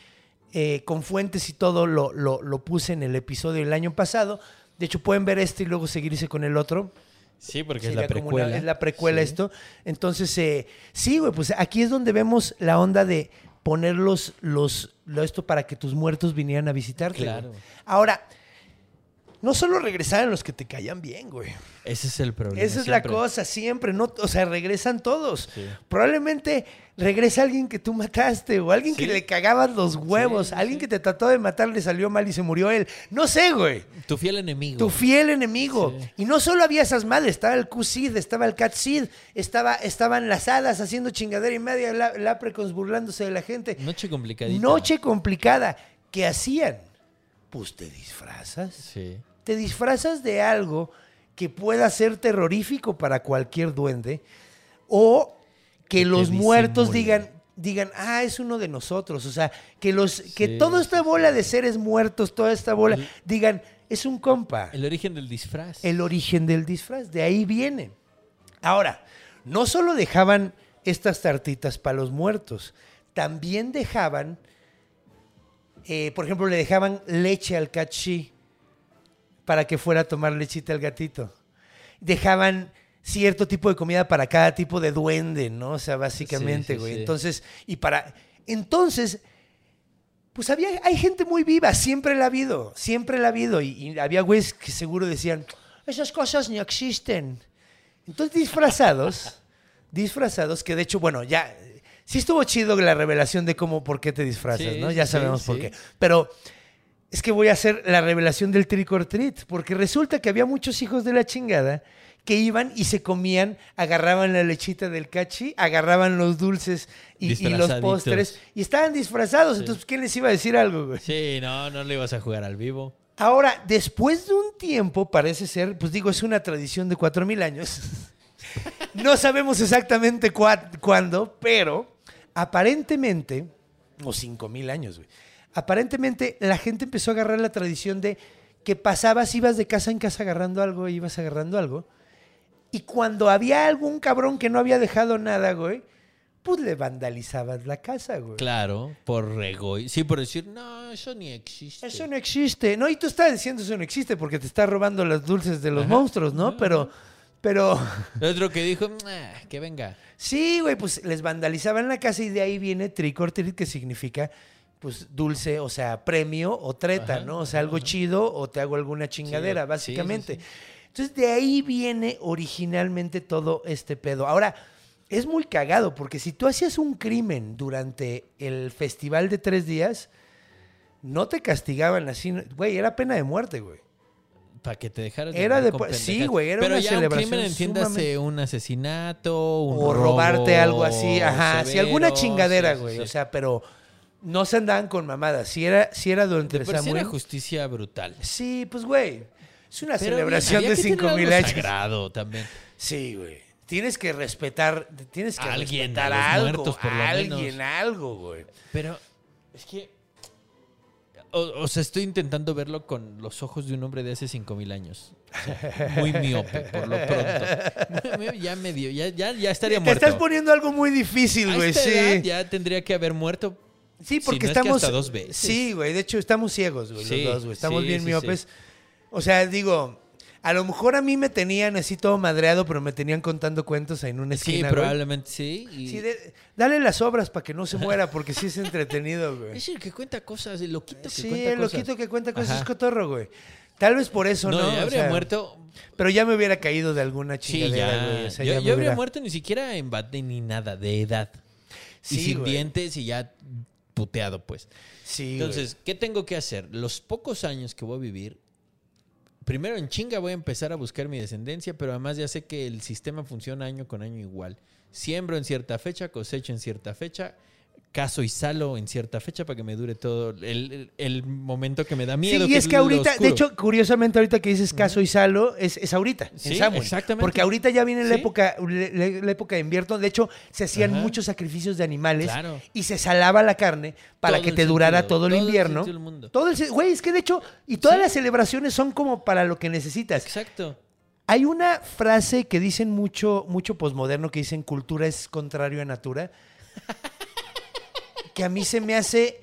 eh, con fuentes y todo, lo, lo, lo puse en el episodio del año pasado. De hecho, pueden ver este y luego seguirse con el otro. Sí, porque es la una- precuela. es la precuela Sí. esto. Entonces, eh, sí, güey, pues aquí es donde vemos la onda de poner los, los, lo- esto para que tus muertos vinieran a visitarte. Claro. Ahora, no solo regresaran los que te caían bien, güey. Ese es el problema. Esa es la cosa, siempre, no, o sea, regresan todos. Sí. Probablemente regresa alguien que tú mataste o alguien que le cagabas los huevos, Sí, alguien que te trató de matar, le salió mal y se murió él. No sé, güey. Tu fiel enemigo. Tu fiel enemigo. Y no solo había esas madres, estaba el Q-Sid, estaba el Cat-Sid, estaba, estaban las hadas haciendo chingadera y media, la, burlándose de la gente. Noche complicadita. Noche complicada. ¿Qué hacían? Pues te disfrazas. Sí. Te disfrazas de algo que pueda ser terrorífico para cualquier duende o que los muertos digan digan, ah, es uno de nosotros. O sea, que los que toda esta bola de seres muertos, toda esta bola, El- digan, es un compa El origen del disfraz. el origen del disfraz. De ahí viene. Ahora, no solo dejaban estas tartitas para los muertos, también dejaban eh, por ejemplo, le dejaban leche al cachí para que fuera a tomar lechita al gatito. Dejaban cierto tipo de comida para cada tipo de duende, ¿no? O sea, básicamente, Sí, sí, güey. sí. Entonces, y para. Entonces, pues había, hay gente muy viva, siempre la ha habido, siempre la ha habido. Y, y había güeyes que seguro decían, esas cosas ni existen. Entonces, disfrazados, disfrazados, que de hecho, bueno, ya, sí estuvo chido la revelación de cómo, por qué te disfrazas, ¿no? Ya sabemos por qué. Pero es que voy a hacer la revelación del trick or treat, porque resulta que había muchos hijos de la chingada que iban y se comían, agarraban la lechita del cachi, agarraban los dulces y, y los postres y estaban disfrazados. Entonces, ¿quién les iba a decir algo, güey? Sí, no, no le ibas a jugar al vivo. Ahora, después de un tiempo, parece ser, pues digo, es una tradición de 4.000 años. no sabemos exactamente cuándo, pero aparentemente, o 5.000 años, güey. Aparentemente, la gente empezó a agarrar la tradición de que pasabas, ibas de casa en casa agarrando algo, ibas agarrando algo. Y cuando había algún cabrón que no había dejado nada, güey, pues le vandalizabas la casa, güey. Claro, por rego. Sí, por decir, no, eso ni existe. Eso no existe. No, y tú estás diciendo eso no existe porque te estás robando los dulces de los monstruos, ¿no? Pero, pero, El otro que dijo, "Ah, que venga. sí, güey, pues les vandalizaban la casa y de ahí viene trick or treat, que significa, pues, dulce, o sea, premio o treta, Ajá, ¿no? O sea, algo chido o te hago alguna chingadera, sí, sí, básicamente. sí. Entonces, de ahí viene originalmente todo este pedo. Ahora, es muy cagado porque si tú hacías un crimen durante el festival de tres días, no te castigaban así, güey, era pena de muerte, güey. Para que te dejaras Era de con po- sí, güey, era Pero una ya celebración un crimen, entiéndase, sumamente- un asesinato, un o robo robarte algo así, ajá, si severo, alguna chingadera, sí, sí, güey, sí. o sea, pero no se andaban con mamadas, si era, si era sí Samuel. era justicia brutal. Sí, pues, güey, es una Pero celebración había de que tener cinco mil algo años. sagrado también. Sí, güey. Tienes que respetar, tienes que alguien, respetar a algo, muertos, por lo alguien, menos. algo, güey. Pero es que. O, o sea, estoy intentando verlo con los ojos de un hombre de hace 5000 años. O sea, muy miope, por lo pronto. Ya medio, ya, ya, ya estaría Te muerto. estás poniendo algo muy difícil, güey, sí. edad ya tendría que haber muerto. Sí, Si porque no es que estamos. hasta dos veces. Sí, güey. De hecho, estamos ciegos, güey, Sí, los dos, güey. Estamos sí, bien sí, miopes. sí. O sea, digo, a lo mejor a mí me tenían así todo madreado, pero me tenían contando cuentos en una Sí, esquina, güey. probablemente sí. y- Sí, de- dale las obras para que no se muera, porque sí es entretenido, güey. Es el que cuenta cosas, el loquito que Sí, cuenta el cosas. loquito que cuenta cosas Ajá. es cotorro, güey. Tal vez por eso, No, ¿no? ya O habría sea, muerto. Pero ya me hubiera caído de alguna Sí, chingadera, güey. O sea, yo yo habría hubiera- muerto ni siquiera en bate ni nada, de edad. y Sí, sin güey. dientes y ya puteado, pues. Sí, Entonces, ¿qué tengo que hacer? Los pocos años que voy a vivir, primero en chinga voy a empezar a buscar mi descendencia, pero además ya sé que el sistema funciona año con año igual. Siembro en cierta fecha, cosecho en cierta fecha, caso y salo en cierta fecha para que me dure todo el, el- el momento que me da miedo. Sí, y es que ahorita, de hecho, curiosamente, ahorita que dices caso y salo, es, es ahorita, Sí, en Samuel. exactamente. Porque ahorita ya viene la Sí. época, la, la época de invierno. De hecho, se hacían Ajá. muchos sacrificios de animales Claro. y se salaba la carne para Todo que el te durara sentido, todo el todo el invierno. del mundo. Todo el güey, es que de hecho, y todas Sí. las celebraciones son como para lo que necesitas. Exacto. Hay una frase que dicen mucho, mucho posmoderno que dicen cultura es contrario a natura. Que a mí se me hace.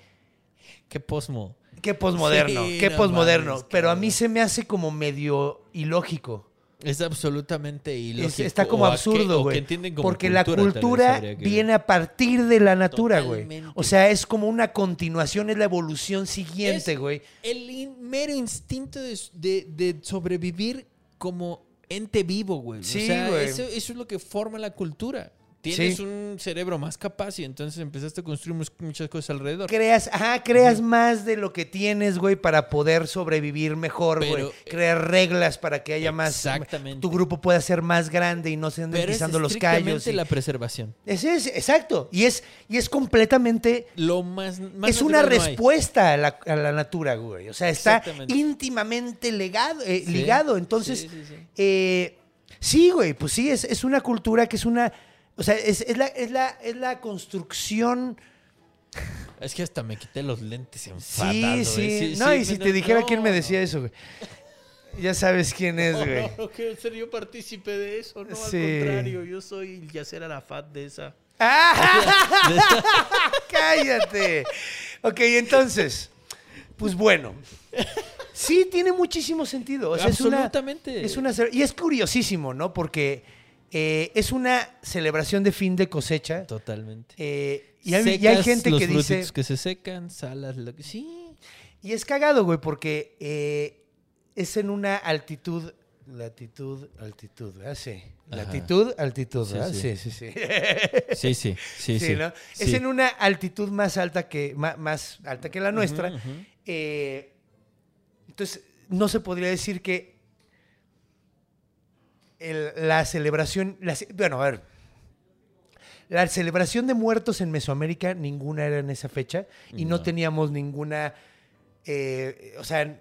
Qué posmo. Qué posmoderno, Sí, qué no posmoderno. mames, pero a mí se me hace como medio ilógico. Es absolutamente Es- ilógico. está como o absurdo, güey. Porque la cultura, que- viene a partir de la natura, güey. O sea, es como una continuación, es la evolución siguiente, güey. El in- mero instinto de, de- de sobrevivir como ente vivo, güey. Sí, o sea, güey. Eso, eso es lo que forma la cultura. Tienes Sí. un cerebro más capaz y entonces empezaste a construir muchas cosas alrededor. Creas, ajá, creas más de lo que tienes, güey, para poder sobrevivir mejor, güey. Pero- Crear reglas para que haya más. Exactamente. Tu grupo pueda ser más grande y no se anden Pero es pisando los callos. y- la preservación. Ese es, exacto. Y es, y es completamente. Lo más, más es una no respuesta a la, a la natura, güey. O sea, está íntimamente legado, eh, Sí, ligado. Entonces, eh, sí, güey, pues sí, es, es una cultura que es una. O sea, es, es la, es, la, es la construcción. Es que hasta me quité los lentes Sí, enfadado. sí. güey. No, y si te dijera no, quién me no. decía eso, güey. Ya sabes quién es, No, güey. no, no quiero ser yo partícipe de eso, no, Sí. al contrario, yo soy Yasser Arafat de esa. ¡Ah! ¡Cállate! Ok, entonces, Pues bueno. Sí, tiene muchísimo sentido. O sea, es una- Absolutamente. Es una, y es curiosísimo, ¿no? Porque eh, es una celebración de fin de cosecha. Totalmente. eh, y, hay, y hay gente los que dice... que se secan, salas, lo que... Sí. Y es cagado, güey, porque eh, es en una altitud... Latitud, altitud, ¿verdad? Sí. Ajá. Latitud, altitud, Sí, ¿verdad? sí. Sí, sí, sí. Sí, sí, sí, sí. ¿no? Sí. Es en una altitud más alta que, más, alta que la nuestra. Entonces, no se podría decir que el- la celebración, la bueno, a ver, la celebración de muertos en Mesoamérica, ninguna era en esa fecha y no, No. teníamos ninguna, eh, o sea,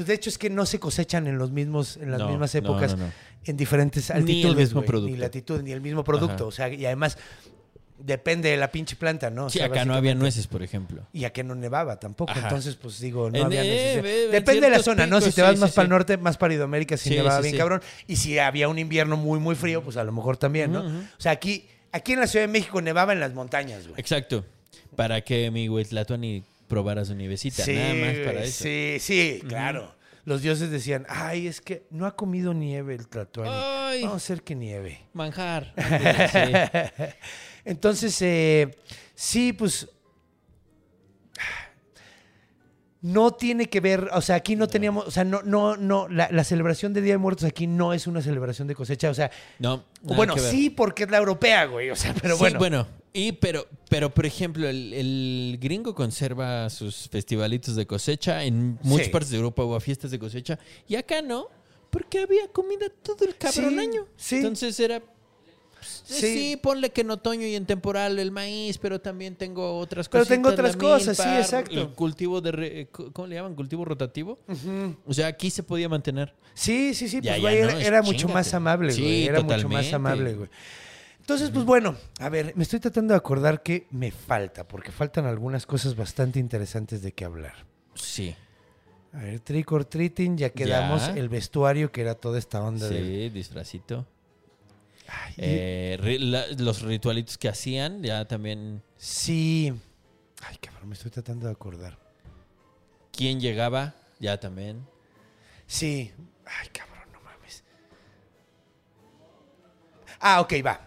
Pues de hecho es que no se cosechan en los mismos, en las No, mismas épocas, no, no. en diferentes Ni el altitudes, mismo güey, producto. ni latitud, ni el mismo producto, Ajá. o sea, y además depende de la pinche planta, ¿no? O Sí, sea, acá no había nueces, por ejemplo. Y acá no nevaba tampoco. Ajá. Entonces, pues digo, no En- había eh, eh, en Depende de la zona, ¿no? Si te vas sí, más sí, para el norte, más para Idoamérica, si Sí, nevaba bien cabrón. Y si había un invierno muy, muy frío, pues a lo mejor también, ¿no? O sea, aquí, aquí en la Ciudad de México nevaba en las montañas, güey. Exacto. Para que mi Huitlatuani probara su nivecita. Nada más para eso. Sí, sí, claro. Los dioses decían, ay, es que no ha comido nieve el Tlatuani. Ay. Vamos a hacer que nieve. Manjar. Entonces, eh, sí, pues. No tiene que ver, o sea, aquí no teníamos, o sea, no, no, no, la, la celebración de Día de Muertos aquí no es una celebración de cosecha, o sea, No. bueno, sí, porque es la europea, güey, o sea, pero Sí, bueno. bueno. Y pero, pero por ejemplo, el, el gringo conserva sus festivalitos de cosecha. En muchas Sí. partes de Europa hubo fiestas de cosecha. Y acá no, porque había comida todo el cabrón Sí, año. sí. Entonces era. Pues, Sí. Sí. ponle que en otoño y en temporal el maíz, pero también tengo otras Pero cosas. tengo otras cosas, sí, exacto. El cultivo de. re- ¿Cómo le llaman? Cultivo rotativo. O sea, aquí se podía mantener. Sí, sí, sí, Ya, pues ya güey, no, era, era mucho más amable, Sí, güey, era mucho más amable, güey. Entonces, pues bueno, a ver, me estoy tratando de acordar que me falta, porque faltan algunas cosas bastante interesantes de qué hablar. Sí. A ver, trick or treating, ya quedamos Ya. el vestuario, que era toda esta onda Sí, de... disfracito. Ay, y- Eh, ri- la- los ritualitos que hacían, ya también. Sí. Ay, cabrón, me estoy tratando de acordar. ¿Quién llegaba? Ya también. Sí. Ay, cabrón, no mames. Ah, ok, va.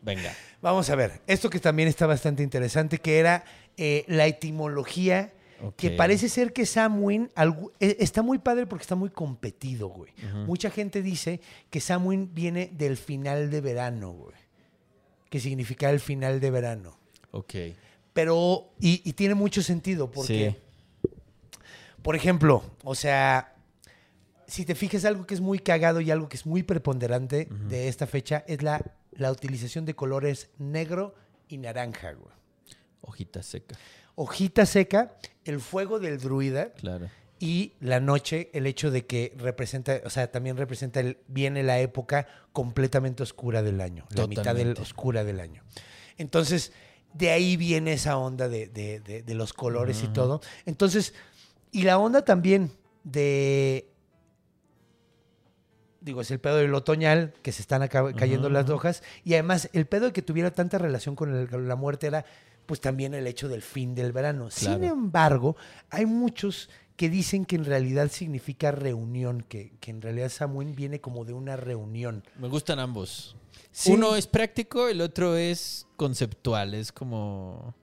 Venga. Vamos a ver. Esto que también está bastante interesante, que era eh, la etimología, que parece ser que algu- eh, está muy padre porque está muy competido, güey. Mucha gente dice que Samhain viene del final de verano, güey. Que significa el final de verano. Ok. Pero, y, y tiene mucho sentido porque... Sí. Por ejemplo, o sea, si te fijas algo que es muy cagado y algo que es muy preponderante de esta fecha es la, la utilización de colores negro y naranja, güey. Hojita seca. Hojita seca, el fuego del druida Claro. y la noche, el hecho de que representa, o sea, también representa, el, viene la época completamente oscura del año, la mitad del, oscura del año. Entonces, de ahí viene esa onda de, de- de- de los colores y todo. Entonces, y la onda también de, digo, es el pedo del otoñal, que se están cayendo las hojas, y además el pedo de que tuviera tanta relación con, el- con la muerte era pues también el hecho del fin del verano. Sin embargo, hay muchos que dicen que en realidad significa reunión, que, que en realidad Samhain viene como de una reunión. Me gustan ambos. Sí. Uno es práctico, el otro es conceptual. Es como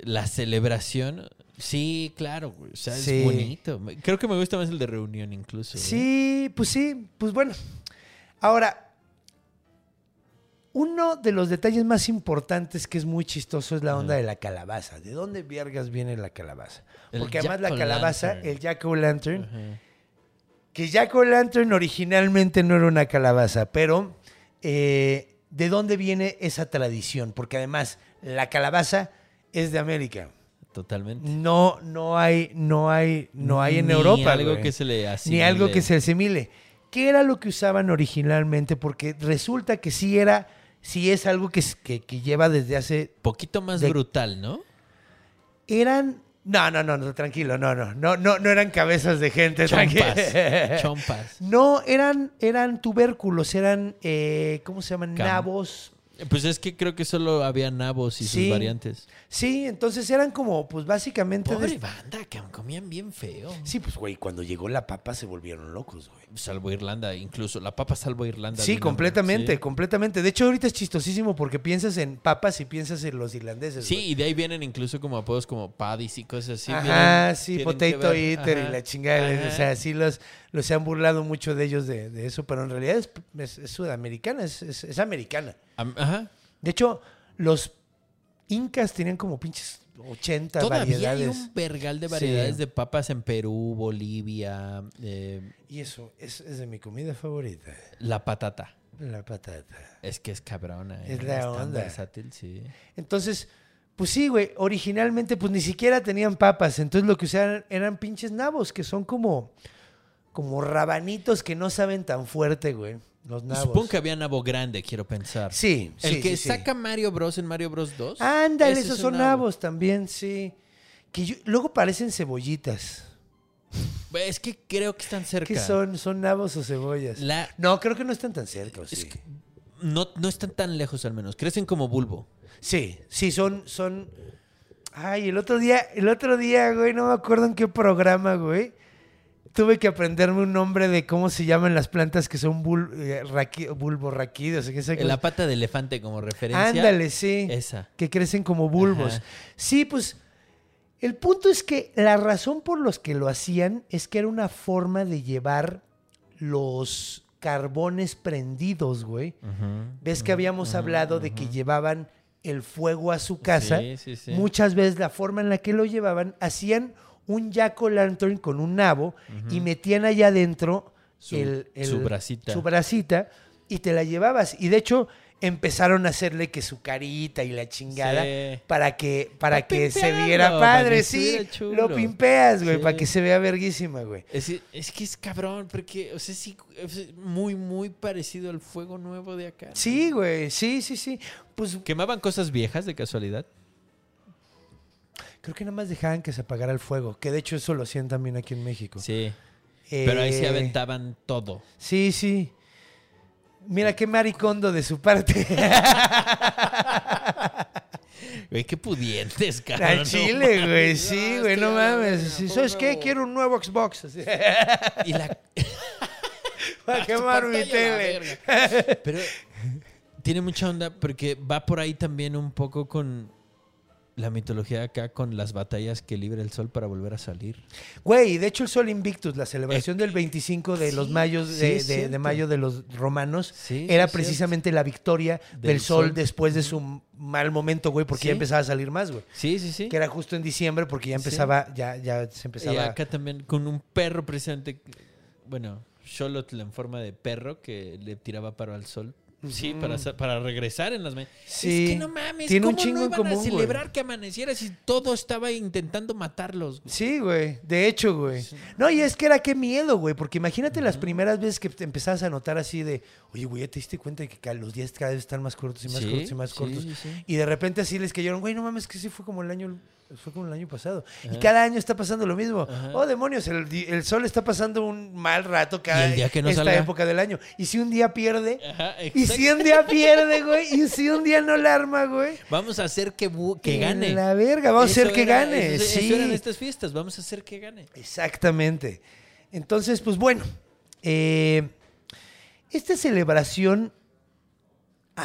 la celebración. Sí, claro. O sea, Sí. es bonito. Creo que me gusta más el de reunión incluso. ¿eh? Sí, pues sí, pues bueno. Ahora, uno de los detalles más importantes que es muy chistoso es la onda de la calabaza. ¿De dónde viergas viene la calabaza? El Porque además la calabaza, el jack-o'-lantern, Ajá. que jack-o'-lantern originalmente no era una calabaza, pero eh, de dónde viene esa tradición, porque además la calabaza es de América. Totalmente. No, no hay, no hay, no hay en Ni Europa. algo güey. que se le Ni asimile. algo que se asimile. ¿Qué era lo que usaban originalmente? Porque resulta que sí era, sí es algo que, es- que, que lleva desde hace. Poquito más de- brutal, ¿no? Eran. No, no, no, no, tranquilo, no, no, no, no, no eran cabezas de gente. Chompas. Chompas. No, eran, eran tubérculos, eran, eh, ¿cómo se llaman? Cam- Nabos. Pues es que creo que solo había nabos y Sí. sus variantes. Sí, entonces eran como, pues básicamente. Pobre de- banda, que comían bien feo. Sí, pues güey, cuando llegó la papa se volvieron locos, güey. Salvo Irlanda, incluso. La papa salvo Irlanda. Sí, completamente, Sí. completamente. De hecho, ahorita es chistosísimo porque piensas en papas y piensas en los irlandeses. Sí, güey. y de ahí vienen incluso como apodos como Paddies y cosas así. Vienen- sí, tienen potato eater y la chingada. ajá. O sea, sí los, los se han burlado mucho de ellos de, de eso, pero en realidad es, es- es sudamericana, es, es- es americana. Am- Ajá. De hecho, los incas tenían como pinches 80 Todavía hay variedades. un vergal de Sí. variedades de papas en Perú, Bolivia, eh, Y eso es, es de mi comida favorita, la patata. la patata. Es que es cabrona. Es ¿eh? la tan onda. versátil, sí. Entonces, pues sí, güey, originalmente pues ni siquiera tenían papas, entonces lo que usaban eran pinches nabos, que son como, como rabanitos que no saben tan fuerte, güey, los nabos. Supongo que había nabo grande, quiero pensar. Sí, El sí, que sí, sí. saca Mario Bros en Mario Bros 2. Ándale, esos es son nabos también, sí. Que yo- luego parecen cebollitas. Es que creo que están cerca. ¿Qué son? ¿Son nabos o cebollas? La- No, creo que no están tan cerca, ¿o Es sí. que no, no están tan lejos al menos. Crecen como bulbo. Sí, sí, son, son. Ay, el otro día, el otro día, güey, no me acuerdo en qué programa, güey. Tuve que aprenderme un nombre de cómo se llaman las plantas que son bul, eh, raqui- bulborraquídeos. ¿qué sé qué? La pata de elefante como referencia. Ándale, sí. Esa. Que crecen como bulbos. Ajá. Sí, pues el punto es que la razón por los que lo hacían es que era una forma de llevar los carbones prendidos, güey. Ves que habíamos hablado de que llevaban el fuego a su casa. Sí, sí, sí. Muchas veces la forma en la que lo llevaban, hacían un jack o lantern con un nabo y metían allá adentro Su- el, el- su bracita. su bracita y te la llevabas. Y de hecho empezaron a hacerle que su carita y la chingada Sí. para que para Pa' que se viera padre, sí, lo pimpeas, güey, Sí. para que se vea verguísima, güey. Es, es que es cabrón, porque, o sea, sí, es muy, muy parecido al fuego nuevo de acá. Sí, güey, sí, sí, sí. Pues ¿Quemaban cosas viejas de casualidad? Creo que nada más dejaban que se apagara el fuego, que de hecho eso lo hacían también aquí en México. Sí. Pero ahí se Eh, aventaban todo. Sí, sí. Mira qué maricondo de su parte. Güey, qué pudientes, cabrón. Al chile, no güey. Sí, No, güey, no mames. por ¿Sabes qué? Quiero un nuevo Xbox. Y la, Para quemar mi tele. Pero tiene mucha onda porque va por ahí también un poco con la mitología acá, con las batallas que libra el sol para volver a salir. Güey, de hecho el Sol Invictus, la celebración del 25 de los mayos de, de- de mayo de los romanos Sí, era cierto. precisamente la victoria del, Del sol, sol. después de su mal momento, güey, porque ya empezaba a salir más, güey. Sí, sí, sí. Que era justo en diciembre porque ya empezaba, ya, ya se Y empezaba. acá también con un perro precisamente, bueno, Xolotl en forma de perro que le tiraba paro al sol. Sí, para, para regresar en las mañanas. Sí. Es que no mames, Tiene un ¿cómo chingo no en iban común, a güey. celebrar que amaneciera si todo estaba intentando matarlos? güey? Sí, güey. De hecho, güey. No, y es que era qué miedo, güey. Porque imagínate las primeras veces que te empezabas a notar así de, oye, güey, ya te diste cuenta de que los días cada vez están más cortos y más Sí, cortos y más sí, cortos. Y de repente así les cayeron, güey, no mames, que sí fue como el año, fue como el año pasado. Y cada año está pasando lo mismo. Ajá. Oh, demonios, el, el sol está pasando un mal rato cada día que no esta salga. época del año. Y si un día pierde, Ajá, y si un día pierde, güey, y si un día no la arma, güey. Vamos a hacer que, que en gane. La verga, vamos a hacer que era- gane. Eso, sí. eso eran estas fiestas, vamos a hacer que gane. Exactamente. Entonces, pues bueno, eh, esta celebración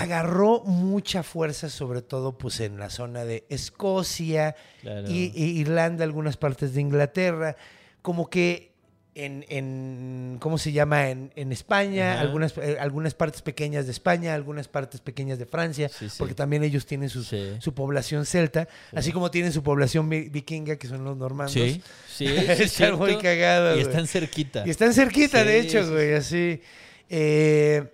agarró mucha fuerza, sobre todo pues en la zona de Escocia Claro. y, y Irlanda, algunas partes de Inglaterra, como que en, en ¿cómo se llama? En, en España, Ajá. algunas, eh, algunas partes pequeñas de España, algunas partes pequeñas de Francia, Sí, sí. porque también ellos tienen sus- Sí. su población celta, así como tienen su población vi- vikinga, que son los normandos. Sí, sí, sí, Está es cierto. muy cagado, Y están cerquita. Y están cerquita, de hecho, güey, así. Eh,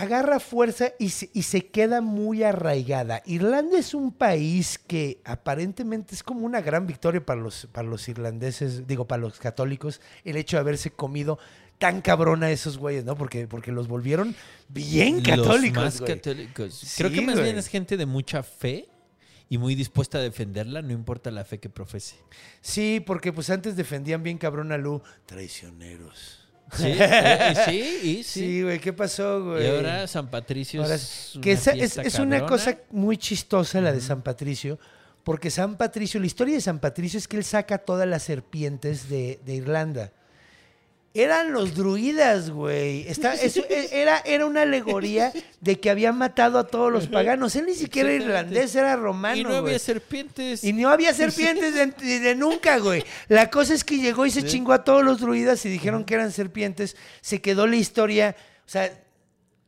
agarra fuerza y se, y se queda muy arraigada. Irlanda es un país que aparentemente es como una gran victoria para los, para los irlandeses, digo, para los católicos, el hecho de haberse comido tan cabrón a esos güeyes, ¿no? Porque, porque los volvieron bien católicos. Los más güey. católicos. Creo Sí, que más güey. bien es gente de mucha fe y muy dispuesta a defenderla, no importa la fe que profese. Sí, porque pues antes defendían bien cabrón a Lu. Traicioneros. Sí, eh, sí, y sí. Sí, güey, ¿qué pasó, güey? y ahora San Patricio Ahora, es una que esa- es, fiesta es una cabrona. cosa muy chistosa la de San Patricio, porque San Patricio, la historia de San Patricio es que él saca todas las serpientes de, de Irlanda. Eran los druidas, güey. Está- eso e- era, era una alegoría de que había matado a todos los paganos. Él ni siquiera era irlandés, era romano. Y no güey. había serpientes. Y no había serpientes de, de nunca, güey. La cosa es que llegó y se chingó a todos los druidas y dijeron que eran serpientes. Se quedó la historia. O sea,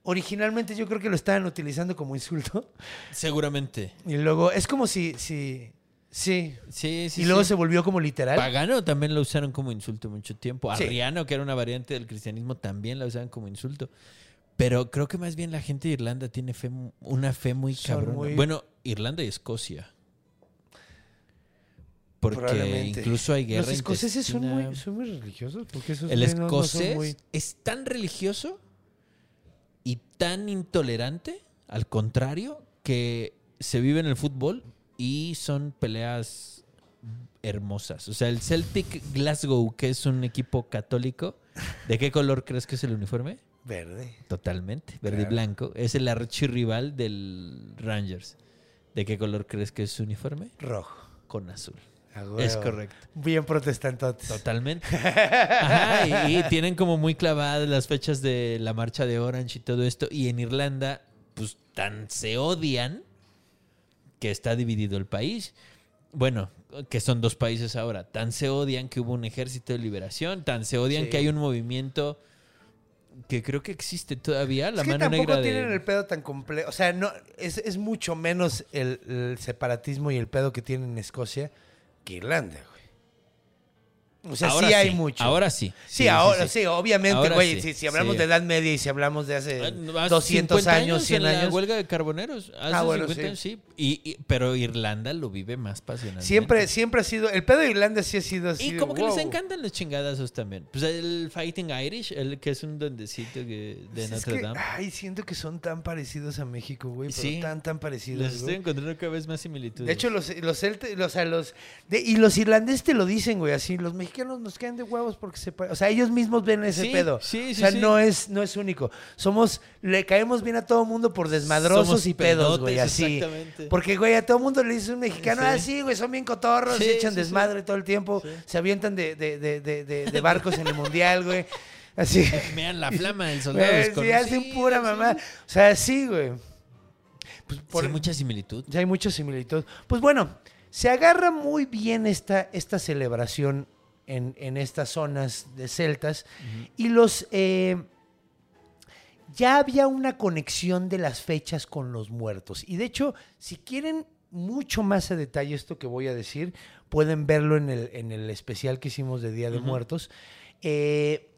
originalmente yo creo que lo estaban utilizando como insulto. Seguramente. Y luego, es como si. si sí. Sí, sí. y luego sí. se volvió como literal. Pagano también lo usaron como insulto mucho tiempo. Sí. Arriano, que era una variante del cristianismo, también la usaban como insulto. Pero creo que más bien la gente de Irlanda tiene fe, una fe muy cabrona. muy- Bueno, Irlanda y Escocia. Porque incluso hay guerra Los escoceses son muy, son muy religiosos. Porque esos El no- escocés muy- es tan religioso y tan intolerante, al contrario, que se vive en el fútbol y son peleas hermosas. O sea, el Celtic Glasgow, que es un equipo católico, ¿de qué color crees que es el uniforme? Verde. Totalmente, verde Claro. y blanco. Es el archirrival del Rangers. ¿De qué color crees que es su uniforme? Rojo. Con azul. Es correcto. Bien protestantotes. Totalmente. Ajá, y, y tienen como muy clavadas las fechas de la marcha de Orange y todo esto. Y en Irlanda, pues tan se odian que está dividido el país. Bueno, que son dos países ahora. Tan se odian que hubo un ejército de liberación. Tan se odian Sí. que hay un movimiento que creo que existe todavía. La es que mano tampoco negra tienen de. el pedo tan complejo. O sea, no, es, es mucho menos el, el separatismo y el pedo que tienen en Escocia que Irlanda. O sea, ahora sí hay mucho. Ahora sí. Sí, ahora sí, obviamente, Ahora güey. sí, Si, si hablamos sí. de Edad Media y si hablamos de hace Ah, 200 50 años, 100 en la años. huelga de carboneros. Hace Ah, bueno, 50 años, sí. Y, y- pero Irlanda lo vive más pasionalmente. Siempre, siempre ha sido. El pedo de Irlanda sí ha sido así. Y como que les wow. encantan los chingadazos también. Pues el Fighting Irish, el que es un duendecito que- de Es Notre Dame. ay, siento que son tan parecidos a México, güey. Sí. tan, tan parecidos. Les estoy encontrando cada vez más similitudes. De hecho, los, los, los, o sea, los de- y los irlandeses te lo dicen, güey, así, los mexicanos nos quedan de huevos porque se o sea, ellos mismos ven ese Sí, pedo. sí, sí, o sea, sí. no es no es único. Somos le caemos bien a todo mundo por desmadrosos Somos y pedos, güey, así. exactamente. Porque güey, a todo mundo le dice un mexicano, Sí. ah, sí, güey, son bien cotorros, Sí, y echan sí, sí. desmadre todo el tiempo, Sí. se avientan de, de, de, de, barcos en el mundial, güey. Así. Vean la flama del soldado. Güey, sí, hacen pura sí. mamá. O sea, sí, güey. Pues Sí, por, hay mucha similitud. ya hay mucha similitud. Pues bueno, se agarra muy bien esta, esta celebración en, en estas zonas de celtas y los... eh, ya había una conexión de las fechas con los muertos. Y de hecho, si quieren mucho más a detalle esto que voy a decir, pueden verlo en el, en el especial que hicimos de Día de. Muertos. Eh,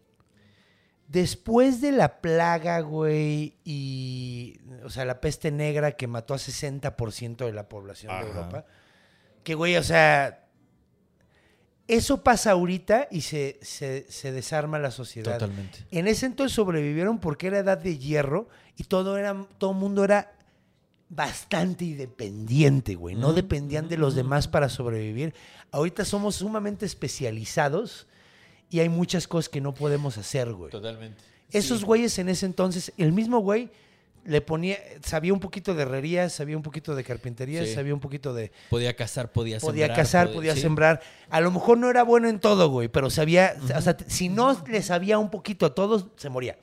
después de la plaga, güey, y, o sea, la peste negra que mató a 60% de la población Ajá. de Europa, que, güey, o sea, eso pasa ahorita y se, se, se desarma la sociedad. Totalmente. En ese entonces sobrevivieron porque era edad de hierro y todo era todo mundo era bastante independiente, güey. No dependían de los demás para sobrevivir. Ahorita somos sumamente especializados y hay muchas cosas que no podemos hacer, güey. Totalmente. Esos Sí. güeyes en ese entonces, el mismo güey le ponía, sabía un poquito de herrería, sabía un poquito de carpintería, Sí. sabía un poquito de, Podía cazar, podía sembrar. podía cazar, podía sí. sembrar. A lo mejor no era bueno en todo, güey, pero sabía, o sea, si no le sabía un poquito a todos, se moría.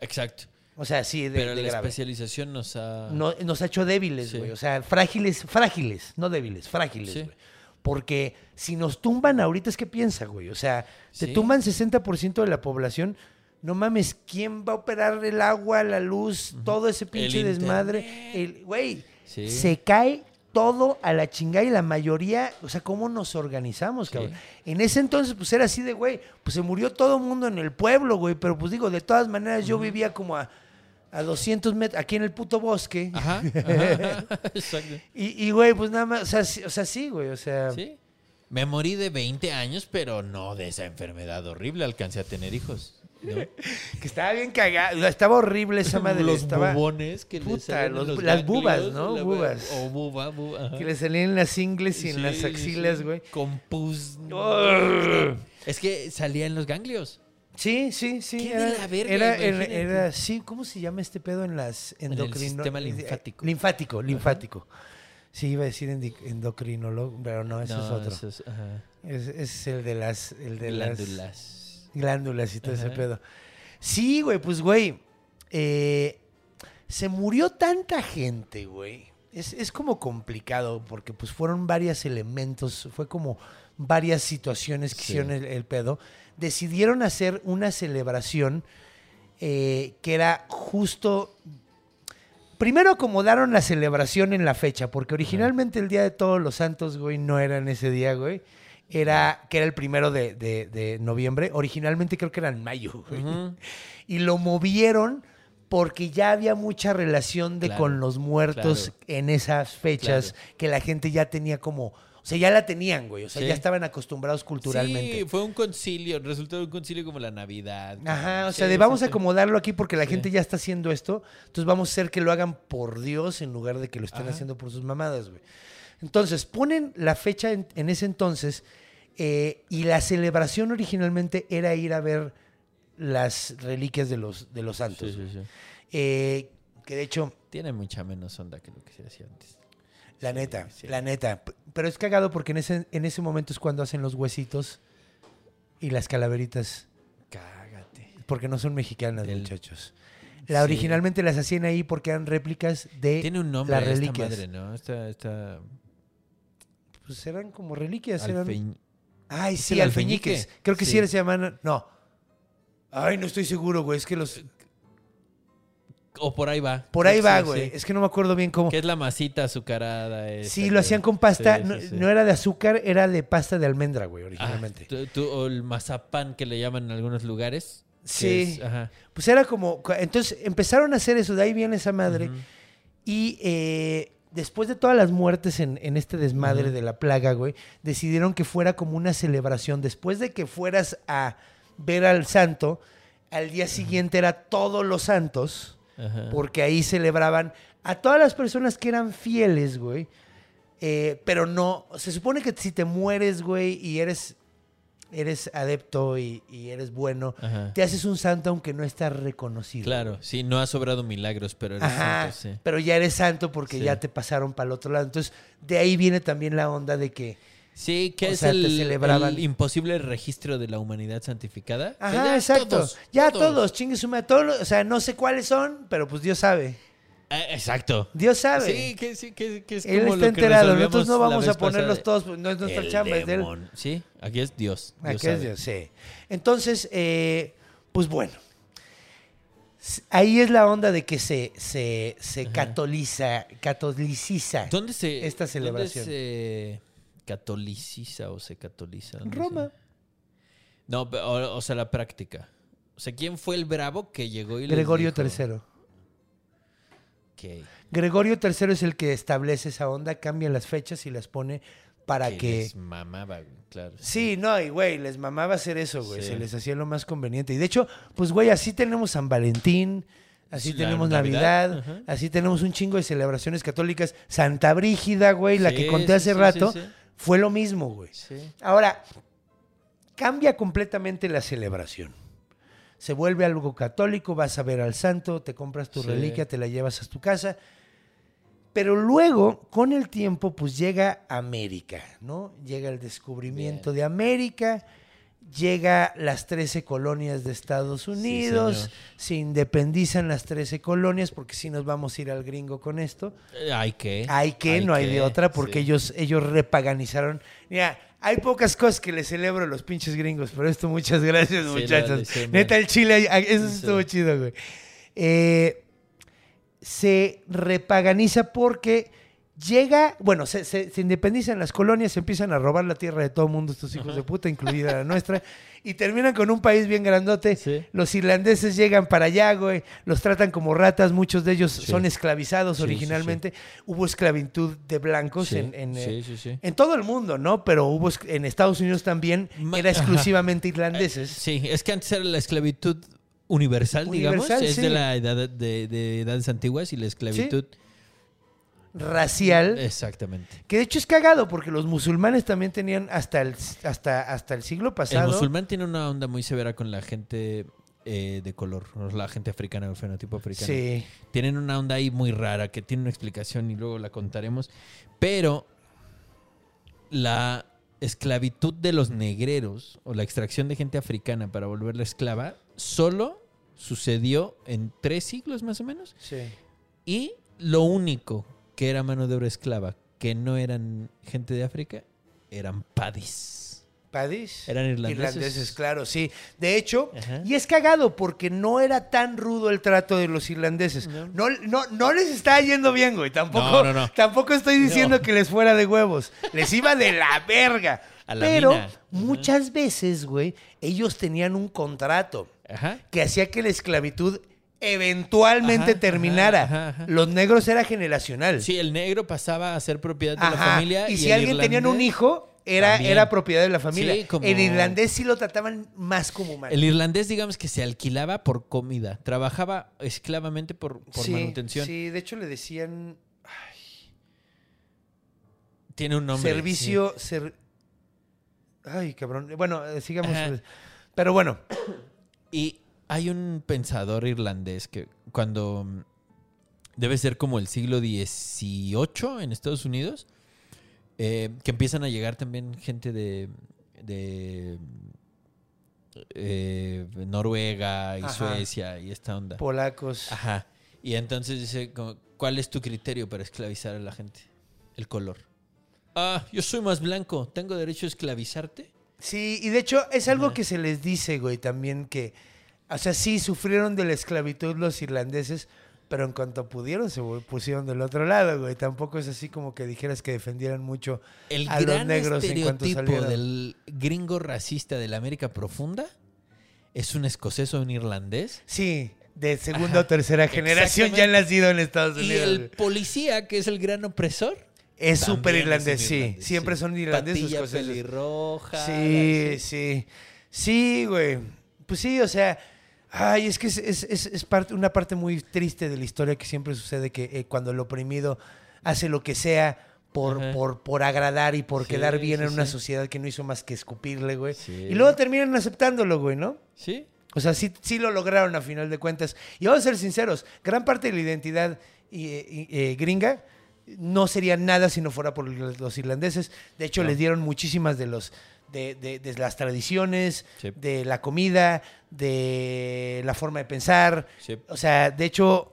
Exacto. O sea, sí, de, Pero de la grave. especialización nos ha... No- nos ha hecho débiles, Sí. güey. O sea, frágiles, frágiles, no débiles, frágiles, güey. Porque si nos tumban ahorita es que piensa, güey. O sea, se Sí. tumban 60% de la población. No mames, ¿quién va a operar el agua, la luz, todo ese pinche El desmadre? Güey, Sí. se cae todo a la chingada y la mayoría, o sea, ¿cómo nos organizamos, Sí. cabrón? En ese entonces, pues era así de, güey, pues se murió todo el mundo en el pueblo, güey, pero pues digo, de todas maneras yo vivía como a a 200 metros, aquí en el puto bosque. Ajá, exacto. Y, y, güey, pues nada más, o sea, sí, o sea, sí, güey, o sea... Sí. Me morí de 20 años, pero no de esa enfermedad horrible. Alcancé a tener hijos. ¿No? Que estaba bien cagado, estaba horrible esa madre. los estaba, bubones que Puta, le salen en los- los las bubas, ¿no? la- Bubas. O buba, buba. Que le salían en las ingles y en Sí, las axilas, sí. güey. Con pus. Es que salía en los ganglios. Sí, sí, sí. Qué Era, de la verga, era, era, sí, ¿cómo se llama este pedo en las el endocrino? sistema eh, linfático. Linfático, linfático. Sí, iba a decir endocrinólogo, pero no, ese no, es otro. eso es, ajá. Es, es el de las, el de las Glándulas. y todo ese pedo. Sí, güey, pues, güey. eh, se murió tanta gente, güey. Es, es como complicado porque pues fueron varios elementos, fue como varias situaciones que Sí. hicieron el, el pedo. Decidieron hacer una celebración eh, que era justo... Primero acomodaron la celebración en la fecha, porque originalmente el Día de Todos los Santos, güey, no era en ese día, güey. Era, que era el primero de, de- de noviembre. Originalmente creo que era en mayo, güey. Y lo movieron porque ya había mucha relación de Claro, con los muertos claro. en esas fechas Claro. que la gente ya tenía como... O sea, ya la tenían, güey. O sea, Sí. ya estaban acostumbrados culturalmente. Sí, fue un concilio, resultó de un concilio como la Navidad. Ajá, o sea, de vamos a acomodarlo aquí porque la Sí. gente ya está haciendo esto, entonces vamos a hacer que lo hagan por Dios en lugar de que lo estén Ajá. haciendo por sus mamadas, güey. Entonces, ponen la fecha en, en ese entonces eh, y la celebración originalmente era ir a ver las reliquias de los, de los santos. Sí, sí, güey. sí. Eh, que de hecho, Tiene mucha menos onda que lo que se hacía antes. la neta, la neta. Pero es cagado porque en ese, en ese momento es cuando hacen los huesitos y las calaveritas. Cágate. Porque no son mexicanas, Del- muchachos. La originalmente las hacían ahí porque eran réplicas de Tiene un nombre las esta reliquias. madre, ¿no? Esta, esta Pues eran como reliquias. eran- Ay, ¿Es sí, alfeñiques. alfeñique? Creo que sí, Sí. se llaman. No. Ay, no estoy seguro, güey. Es que los. O por ahí va. Por ahí Sí, va, güey. sí. Es que no me acuerdo bien cómo. Que es la masita azucarada. Sí, lo hacían con pasta. Sí, no, sí, sí. no era de azúcar, era de pasta de almendra, güey, Ah, originalmente. tú- tú- o el mazapán que le llaman en algunos lugares. Sí. es- ajá. Pues era como. Entonces empezaron a hacer eso, de ahí viene esa madre. Y eh, después de todas las muertes en, en este desmadre de la plaga, güey, decidieron que fuera como una celebración. Después de que fueras a ver al santo, al día siguiente era todos los santos, porque ahí celebraban a todas las personas que eran fieles, güey. Eh, pero no, se supone que si te mueres, güey, y eres, eres adepto y, y eres bueno, Ajá. te haces un santo aunque no estás reconocido. Claro, sí, no ha sobrado milagros, pero eres Ajá, santo, sí. pero ya eres santo porque Sí. ya te pasaron para el otro lado. Entonces, de ahí viene también la onda de que, Sí, que O es sea, el, celebraban. el imposible registro de la humanidad santificada. Ajá, ya exacto, todos, ya todos, chingue su madre, todos, o sea, no sé cuáles son, pero pues Dios sabe. Ah, exacto. Dios sabe. Sí, que, sí, que, que es Él como está lo que enterado, nosotros no vamos a ponerlos pasada. todos, no es nuestra El chamba, es de él. Sí, aquí es Dios. Dios Aquí es. Dios, sí. Entonces, eh, pues bueno. Ahí es la onda de que se, se, se catoliza, catoliciza. ¿Dónde se, Esta celebración? ¿Dónde se catoliciza o se catoliza? Sé. Roma. No, o, o sea, la práctica. O sea, ¿quién fue el bravo que llegó y les Gregorio dijo, III. Gregorio III es el que establece esa onda, cambia las fechas y las pone para que que... les mamaba, claro. Sí, no, y güey, les mamaba hacer eso, güey. Sí. Se les hacía lo más conveniente. Y de hecho, pues güey, así tenemos San Valentín, así la tenemos Navidad, así tenemos un chingo de celebraciones católicas. Santa Brígida, güey, la que conté sí, hace rato, fue lo mismo, güey. Ahora, cambia completamente la celebración. Se vuelve algo católico, vas a ver al santo, te compras tu Sí. reliquia, te la llevas a tu casa. Pero luego, con el tiempo, pues llega América, ¿no? Llega el descubrimiento Bien. de América, llega las 13 colonias de Estados Unidos, se independizan las 13 colonias, porque si nos vamos a ir al gringo con esto. Eh, Hay que. Hay que, no hay de otra, porque sí. ellos, ellos repaganizaron. Mira, hay pocas cosas que les celebro a los pinches gringos, pero esto muchas gracias, Sí, muchachos. Neta, el chile, eso estuvo chido, güey. Eh, se repaganiza porque Llega, bueno, se, se, se independizan las colonias, se empiezan a robar la tierra de todo el mundo, estos hijos de puta, incluida la nuestra, y terminan con un país bien grandote. Sí. Los irlandeses llegan para allá, güey, los tratan como ratas, muchos de ellos Sí. son esclavizados Sí, originalmente. Hubo esclavitud de blancos en, eh, en todo el mundo, ¿no? Pero hubo en Estados Unidos también, Ma- era ajá. exclusivamente irlandeses. Sí, es que antes era la esclavitud universal, digamos. Es de la edad de, de edades antiguas y la esclavitud. Racial. Exactamente. Que de hecho es cagado porque los musulmanes también tenían hasta el, hasta, hasta el siglo El pasado. musulmán tiene una onda muy severa con la gente eh, de color, la gente africana, el fenotipo africano. Sí. Tienen una onda ahí muy rara que tiene una explicación y luego la contaremos. Pero la esclavitud de los negreros o la extracción de gente africana para volverla esclava solo sucedió en tres siglos más o menos. Sí. Y lo único que era mano de obra esclava, que no eran gente de África, eran padis. ¿Padis? Eran irlandeses. claro, sí. De hecho, Ajá. y es cagado porque no era tan rudo el trato de los irlandeses. No, no, no les está yendo bien, güey. Tampoco, No, tampoco estoy diciendo que les fuera de huevos. Les iba de la verga. A la Pero mina. Muchas veces, güey, ellos tenían un contrato Ajá. que hacía que la esclavitud eventualmente Ajá, terminara. ajá. Los negros era generacional. Sí, el negro pasaba a ser propiedad de la familia. Y, si alguien tenía un hijo, era, era propiedad de la familia. Sí, como- El irlandés sí lo trataban más como humano. El irlandés, digamos que se alquilaba por comida. Trabajaba esclavamente por, por sí, manutención. Sí, de hecho le decían Tiene un nombre. servicio. ser- Ay, cabrón. Bueno, eh, sigamos. Ajá. Pero bueno. Y hay un pensador irlandés que cuando mm, debe ser como el siglo XVIII en Estados Unidos, eh, que empiezan a llegar también gente de, de eh, Noruega y Ajá. Suecia y esta onda. polacos. Ajá. Y entonces dice, ¿cuál es tu criterio para esclavizar a la gente? El color. Ah, yo soy más blanco, ¿tengo derecho a esclavizarte? Sí, y de hecho es algo que se les dice, güey, también que. O sea, sí, sufrieron de la esclavitud los irlandeses, pero en cuanto pudieron se pusieron del otro lado, güey. Tampoco es así como que dijeras que defendieran mucho El a los gran negros en cuanto salieron. del gringo racista de la América profunda es un escocés o un irlandés. Sí, de segunda Ajá, o tercera generación ya nacido en Estados Y Unidos. el güey. policía, que es el gran opresor. Es súper irlandés, sí. irlandés, Siempre sí. son irlandeses Patilla pelirroja. Sí, sí. Sí, güey. Pues sí, o sea. Ay, es que es, es- es- es parte, una parte muy triste de la historia que siempre sucede que eh, cuando el oprimido hace lo que sea por, Ajá. por, por agradar y por Sí, quedar bien sí, en una sí. sociedad que no hizo más que escupirle, güey. Y luego terminan aceptándolo, güey, ¿no? Sí. O sea, sí, sí lo lograron a final de cuentas. Y vamos a ser sinceros, gran parte de la identidad y, eh, y, eh, gringa no sería nada si no fuera por los los irlandeses. De hecho, No. les dieron muchísimas de los de, de- de las tradiciones, Sí. de la comida, de la forma de pensar. Sí. O sea, de hecho,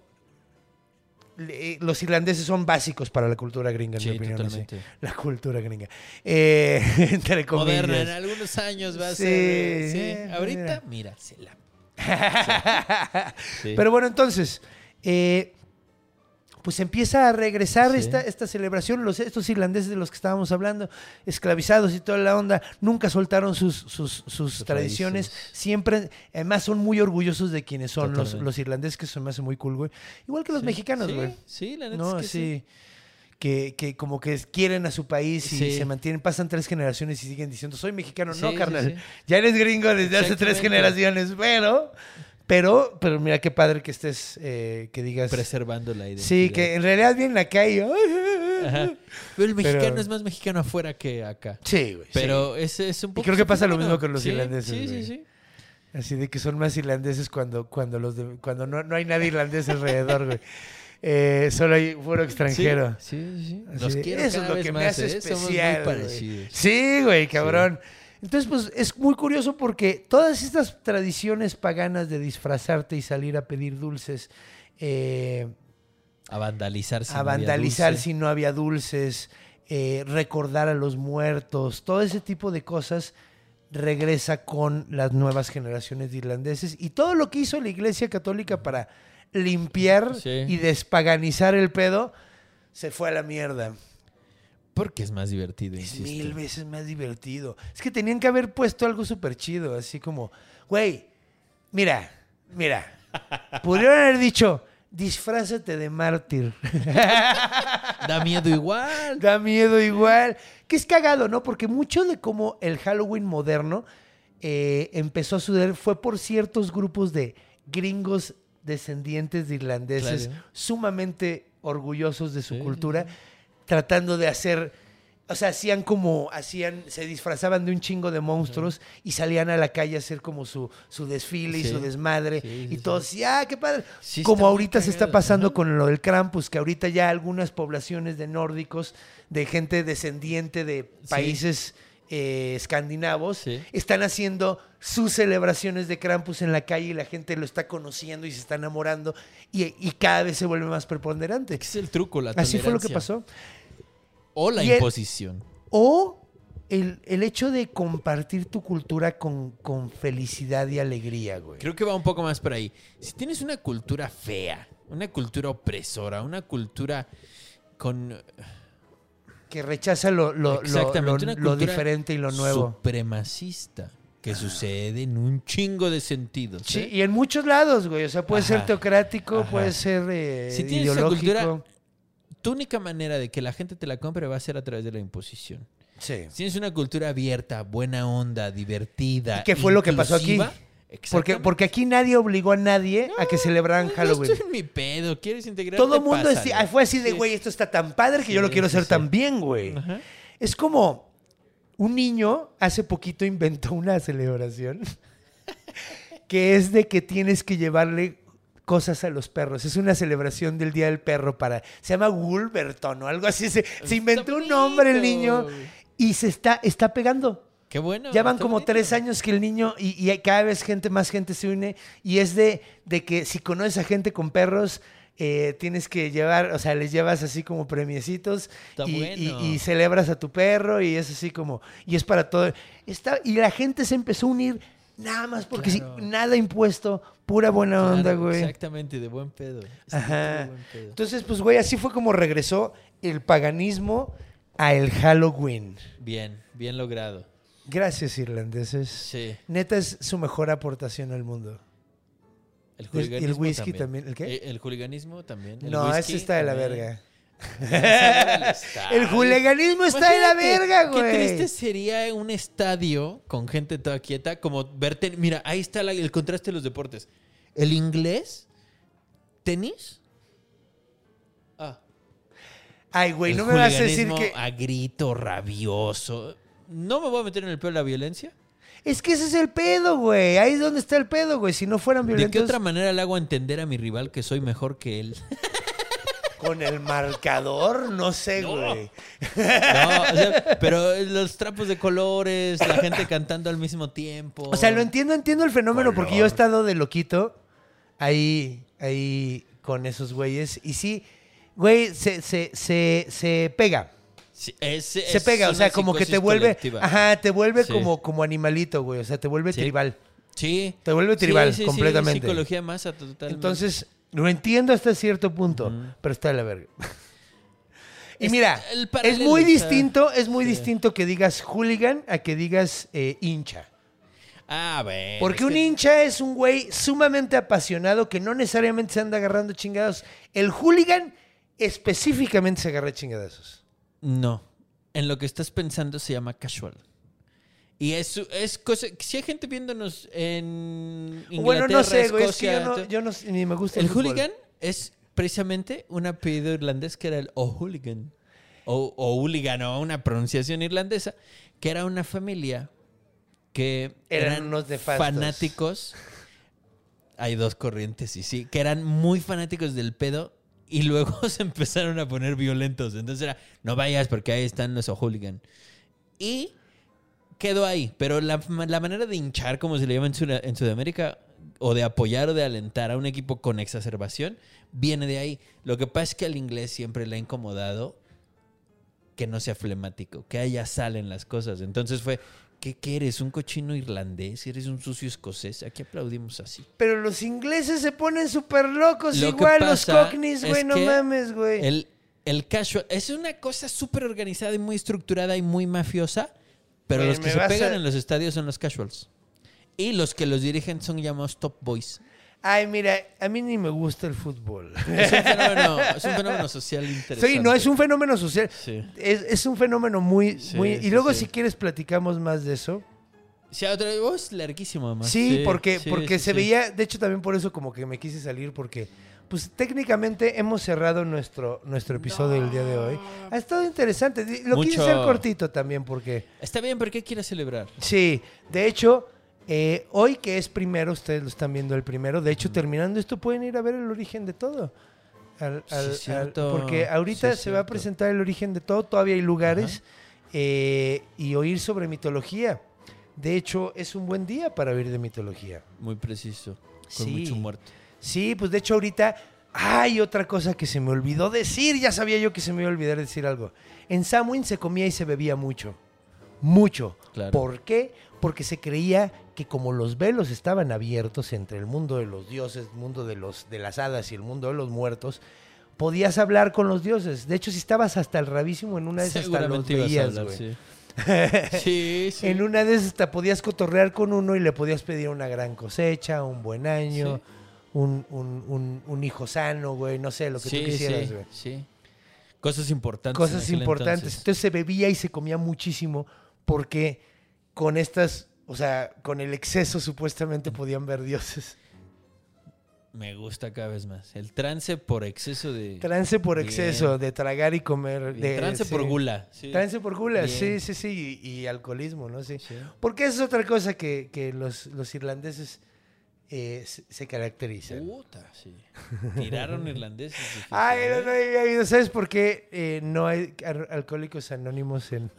le- los irlandeses son básicos para la cultura gringa, en Sí, mi opinión. totalmente. La cultura gringa. Eh, entre comillas. Moderna, en algunos años va a Sí, ser. Sí. eh, Ahorita, mira, se la. Sí. Pero bueno, entonces, eh, pues empieza a regresar Sí. esta, esta celebración. Los, estos irlandeses de los que estábamos hablando, esclavizados y toda la onda, nunca soltaron sus, sus, sus tradiciones. raíces. Siempre, además, son muy orgullosos de quienes son los, los irlandeses, que eso me hace muy cool, güey. Igual que los Sí, mexicanos, sí, güey. Sí, la neta No, es que sí. sí. Que, que como que quieren a su país y Sí. se mantienen, pasan tres generaciones y siguen diciendo, soy mexicano. Sí, no, sí, carnal. sí. Ya eres gringo desde hace tres generaciones, pero, pero, pero mira qué padre que estés, eh, que digas. Preservando la identidad. Sí, que en realidad vienen acá y. Ajá. Pero el mexicano Pero- es más mexicano afuera que acá. Sí, güey. Pero es, es un poco. creo que pasa lo mismo con los Sí, irlandeses, Sí, güey. sí, sí. Así de que son más irlandeses cuando, cuando los de- cuando no, no hay nadie irlandés alrededor, güey. Eh, solo hay puro extranjero. Sí, sí, sí. Los de, quiero eso cada es lo vez que me hace ¿eh? Somos especial. güey. Sí, güey, cabrón. Entonces, pues es muy curioso porque todas estas tradiciones paganas de disfrazarte y salir a pedir dulces, eh, A vandalizar si a no había vandalizar dulce. si no había dulces, eh, recordar a los muertos, todo ese tipo de cosas regresa con las nuevas generaciones de irlandeses y todo lo que hizo la Iglesia Católica para limpiar Sí. y despaganizar el pedo, se fue a la mierda. Porque es más divertido, Es insisto. mil veces más divertido. Es que tenían que haber puesto algo súper chido, así como, güey, mira, mira, pudieron haber dicho, disfrázate de mártir. Da miedo igual. da miedo igual. Que es cagado, ¿no? Porque mucho de cómo el Halloween moderno eh, empezó a suceder fue por ciertos grupos de gringos descendientes de irlandeses Claro. sumamente orgullosos de su Sí, cultura, tratando de hacer, o sea, hacían como, hacían, se disfrazaban de un chingo de monstruos y salían a la calle a hacer como su, su desfile y su desmadre Sí, y todos, ah, qué padre. Como ahorita se está pasando Ajá. con lo del Krampus, que ahorita ya algunas poblaciones de nórdicos, de gente descendiente de países eh, escandinavos, están haciendo sus celebraciones de Krampus en la calle y la gente lo está conociendo y se está enamorando y, y cada vez se vuelve más preponderante. Es el truco, la Así fue lo que pasó. O la Y el- imposición. O el, el hecho de compartir tu cultura con, con felicidad y alegría, güey. Creo que va un poco más por ahí. Si tienes una cultura fea, una cultura opresora, una cultura con Que rechaza lo, lo, Exactamente, lo- lo diferente y lo nuevo. supremacista que sucede en un chingo de sentidos. Sí, ¿eh? y en muchos lados, güey. O sea, puede ser teocrático, ajá. puede ser eh, Si tienes esa ideológico. cultura- Tu única manera de que la gente te la compre va a ser a través de la imposición. Sí. Si tienes una cultura abierta, buena onda, divertida. ¿Y qué fue lo que pasó aquí? Porque, porque aquí nadie obligó a nadie a que celebraran Halloween. No estoy en mi pedo. ¿Quieres integrar? Todo el mundo fue así de, Sí. güey, esto está tan padre que yo lo quiero hacer sí. también, güey. Ajá. Es como un niño hace poquito inventó una celebración que es de que tienes que llevarle cosas a los perros. Es una celebración del Día del Perro para... Se llama Wolverton o algo así. Se, se inventó un nombre el niño y se está, está pegando. Qué bueno. Ya van como bonito. tres años que el niño y, y cada vez gente, más gente se une y es de, de que si conoces a gente con perros, eh, tienes que llevar, o sea, les llevas así como premiecitos y, bueno. y- y celebras a tu perro y es así como, y es para todo. Está, y la gente se empezó a unir nada más porque sí, Claro. nada impuesto, pura buena Claro, onda, güey. Exactamente, de buen pedo. Ajá. de buen pedo. Entonces, pues, güey, así fue como regresó el paganismo a el Halloween. Bien, bien logrado. Gracias, irlandeses. Sí. Neta es su mejor aportación al mundo. El el whisky también, ¿el qué? Eh, El juliganismo también. El no, ese está de la verga. El hooliganismo está de la verga, güey. Qué triste sería un estadio con gente toda quieta, como verte. Mira, ahí está la- el contraste de los deportes. El inglés, tenis. Ah, Ay, güey, no me vas a decir que. A grito rabioso. No me voy a meter en el pedo de la violencia. Es que ese es el pedo, güey. Ahí es donde está el pedo, güey. Si no fueran ¿De violentos. qué otra manera le hago entender a mi rival que soy mejor que él? Con el marcador, no sé, No. güey. No, o sea, pero los trapos de colores, la gente cantando al mismo tiempo. O sea, lo entiendo, entiendo el fenómeno porque yo he estado de loquito ahí, ahí con esos güeyes. Y sí, güey, se, se, se, se pega. Sí, es- Se pega, o sea, como que te vuelve. colectiva. Ajá, te vuelve Sí. como, como animalito, güey. O sea, te vuelve Sí. tribal. Sí. Te vuelve tribal, Sí, sí, sí, completamente. psicología masa totalmente. Entonces, lo entiendo hasta cierto punto, pero está de la verga. Y Es- mira, es muy distinto, es muy sí. distinto que digas hooligan a que digas eh, hincha. Ah, bueno. Porque un que- hincha es un güey sumamente apasionado que no necesariamente se anda agarrando chingados. El hooligan específicamente se agarra chingadazos. No. En lo que estás pensando se llama casual. Y es, es cosa. Si hay gente viéndonos en. Inglaterra, bueno, no sé, güey, es que Escocia, yo, no, to- yo no- ni me gusta el, El hooligan es precisamente un apellido irlandés que era el O'Hooligan. O, o hooligan, o una pronunciación irlandesa, que era una familia que Eran eran, unos nefastos. fanáticos. Hay dos corrientes, y sí, que eran muy fanáticos del pedo y luego se empezaron a poner violentos. Entonces era, no vayas porque ahí están los O'Hooligan. Y quedó ahí. Pero la, la manera de hinchar, como se le llama en, Sud- en Sudamérica, o de apoyar o de alentar a un equipo con exacerbación, viene de ahí. Lo que pasa es que al inglés siempre le ha incomodado que no sea flemático, que haya sal en las cosas. Entonces fue, ¿qué, qué eres? ¿Un cochino irlandés? ¿Eres un sucio escocés? Aquí aplaudimos así. Pero los ingleses se ponen súper locos, Lo igual los cockneys, güey, no mames, güey. El, El casual es una cosa súper organizada y muy estructurada y muy mafiosa, pero los que se pegan a- en los estadios son los casuals. Y los que los dirigen son llamados top boys. Ay, mira, a mí ni me gusta el fútbol. Es un fenómeno, es un fenómeno social interesante. Sí, no, es un fenómeno social. Sí. Es, es un fenómeno muy, Sí, muy... Y luego sí. si quieres platicamos más de eso. Sí, otra vez, oh, larguísimo, además. Sí, porque, porque se veía, de hecho también por eso como que me quise salir porque pues técnicamente hemos cerrado nuestro, nuestro episodio del día de hoy. Ha estado interesante. Lo quise Mucho- hacer cortito también porque Está bien, pero ¿qué quieres celebrar? sí, de hecho eh, hoy que es primero, ustedes lo están viendo el primero, de hecho terminando esto pueden ir a ver el origen de todo. Al- Sí, al- es cierto. al- porque ahorita Sí, se va a presentar el origen de todo, todavía hay lugares eh, y oír sobre mitología. De hecho, es un buen día para oír de mitología. Muy preciso. Con Sí. mucho muerto. Sí, pues de hecho ahorita hay otra cosa que se me olvidó decir. Ya sabía yo que se me iba a olvidar decir algo. En Samhain se comía y se bebía mucho. Mucho. Claro. ¿Por qué? Porque se creía que como los velos estaban abiertos entre el mundo de los dioses, el mundo de, los, de las hadas y el mundo de los muertos, podías hablar con los dioses. De hecho, si estabas hasta el rabísimo en una de esas hasta los veías, hablar, güey. sí. sí, sí. En una de esas hasta podías cotorrear con uno y le podías pedir una gran cosecha, un buen año, Sí. Un, un- un- un hijo sano, güey, no sé, lo que sí, tú quisieras, sí, güey. sí. Cosas importantes. Cosas en importantes. entonces. Entonces se bebía y se comía muchísimo porque con estas, o sea, con el exceso supuestamente podían ver dioses. Me gusta cada vez más. El trance por exceso de. Trance por Bien. exceso, de tragar y comer. Bien, De, trance sí. por gula. sí. Trance por gula, sí, sí, sí, y, y alcoholismo, ¿no? Sí. Sí. Porque esa es otra cosa que, que los, los irlandeses eh, se, se caracterizan. Puta, sí. Tiraron irlandeses. Ay, no, no oído. ¿Sabes por qué eh, no hay alcohólicos anónimos en,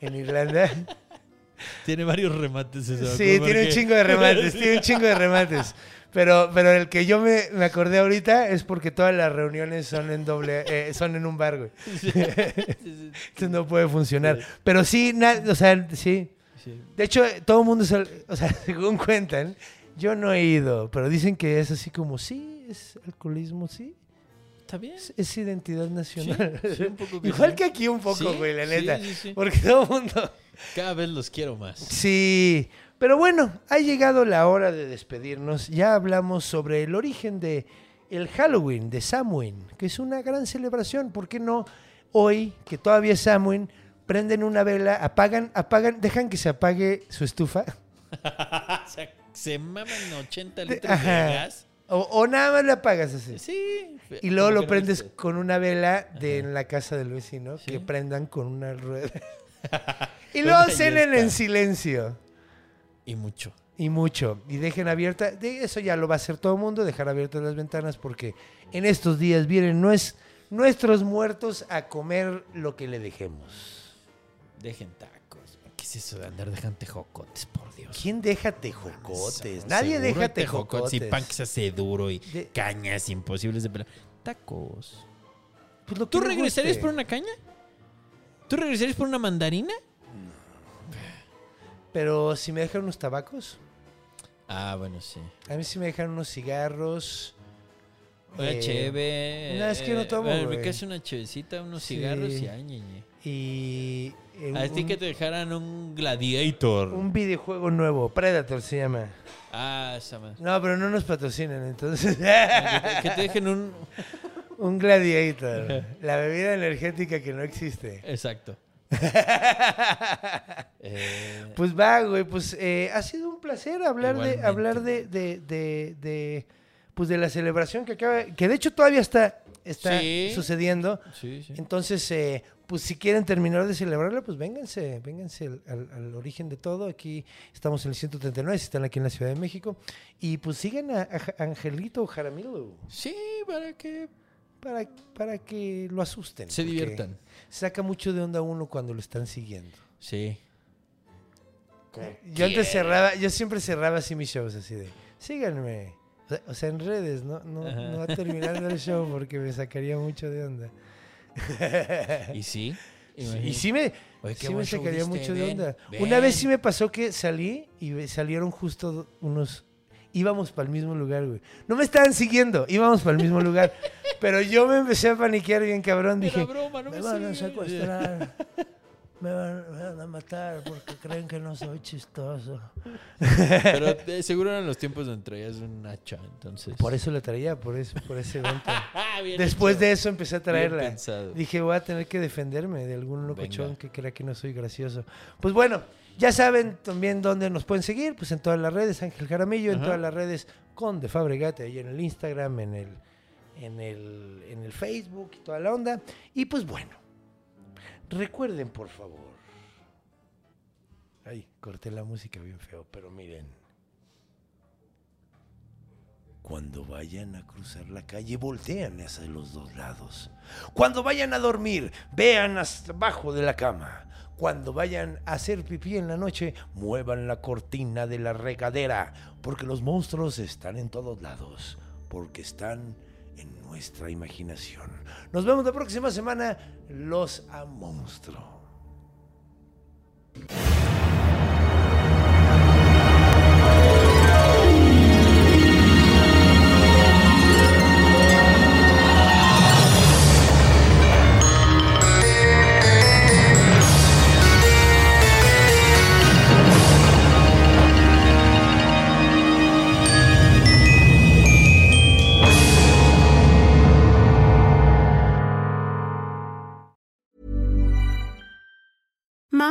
en Irlanda? Tiene varios remates eso. Sí, tiene un chingo de remates, tiene un chingo de remates. Pero, pero el que yo me, me acordé ahorita es porque todas las reuniones son en doble, eh, son en un bar, güey. Sí, sí, sí. Entonces no puede funcionar. Pero sí, na- o sea, sí. De hecho, todo el mundo, o sea, según cuentan, yo no he ido, pero dicen que es así como, sí, es alcoholismo, sí. Está bien. Es, es identidad nacional. Sí, sí, un poco que Igual sí. que aquí un poco, güey, la neta. Porque todo el mundo... Cada vez los quiero más. Sí, pero bueno, ha llegado la hora de despedirnos. Ya hablamos sobre el origen de el Halloween, de Samhain, que es una gran celebración. ¿Por qué no hoy, que todavía es Samhain, prenden una vela, apagan, apagan, dejan que se apague su estufa? se maman 80 De- litros de gas. O, o nada más la apagas así. Sí. Y luego lo no prendes con una vela de en la casa del vecino, Sí. que prendan con una rueda. y luego cenen en silencio. Y mucho. Y mucho. Y dejen abierta. De eso ya lo va a hacer todo el mundo, dejar abiertas las ventanas porque en estos días vienen nues- nuestros muertos a comer lo que le dejemos. Dejen tacos. ¿Qué es eso de andar dejando tejocotes, por Dios? ¿Quién deja tejocotes? Seguro Nadie deja tejocotes. Y pan que se hace duro y De- cañas imposibles de pelar. Tacos. Pues lo que ¿Tú regresarías guste. por una caña? ¿Tú regresarías por una mandarina? Pero si me dejan unos tabacos, Ah, bueno, sí. a mí sí me dejan unos cigarros. Una eh, cheve. no, es que no tomo, Me una chevecita, unos Sí. cigarros y ay, ñe, ñe. Y eh, A ti un, que te dejaran un gladiator. un videojuego nuevo, Predator se llama. Ah, esa madre. No, pero no nos patrocinan, entonces. Que te, que te dejen un. un gladiator. la bebida energética que no existe. Exacto. Eh, Pues va, güey, pues eh, ha sido un placer hablar de hablar de, de, de, de, pues de la celebración que acaba, que de hecho todavía está, está Sí. sucediendo. sí, sí. Entonces, eh, pues si quieren terminar de celebrarla, pues vénganse, vénganse al, al- al origen de todo. Aquí estamos en el 139, si están aquí en la Ciudad de México. Y pues sigan a, a Angelito Jaramillo Sí, para que para, para que lo asusten. se diviertan. Saca mucho de onda uno cuando lo están siguiendo. Sí. Yo antes cerraba, yo siempre cerraba así mis shows así de, síganme. O sea, en redes, no, no, Ajá. no terminando el show porque me sacaría mucho de onda. ¿Y sí? Y sí me, Oye, sí me sacaría mucho de onda. ven. Una vez sí me pasó que salí y salieron justo unos íbamos para el mismo lugar, güey. No me estaban siguiendo, íbamos para el mismo lugar. Pero yo me empecé a paniquear bien cabrón. Era Dije, broma, no me van a sigues". secuestrar. Me van, me van a matar porque creen que no soy chistoso. Pero eh, seguro eran los tiempos donde traías un hacha, entonces. Por eso la traía, por, eso, por ese evento. Ah, Después hecho. de eso empecé a traerla. Dije, voy a tener que defenderme de algún locochón que crea que no soy gracioso. Pues bueno, ya saben también dónde nos pueden seguir, pues en todas las redes, Ángel Jaramillo, en todas las redes con De Fabregate, ahí en el Instagram, en el, en el, en el Facebook y toda la onda. Y pues bueno, recuerden por favor. Ay, corté la música bien feo, pero miren. Cuando vayan a cruzar la calle, voltean hacia los dos lados. Cuando vayan a dormir, vean hasta abajo de la cama. Cuando vayan a hacer pipí en la noche, muevan la cortina de la regadera, porque los monstruos están en todos lados, porque están en nuestra imaginación. Nos vemos la próxima semana, los a monstruo.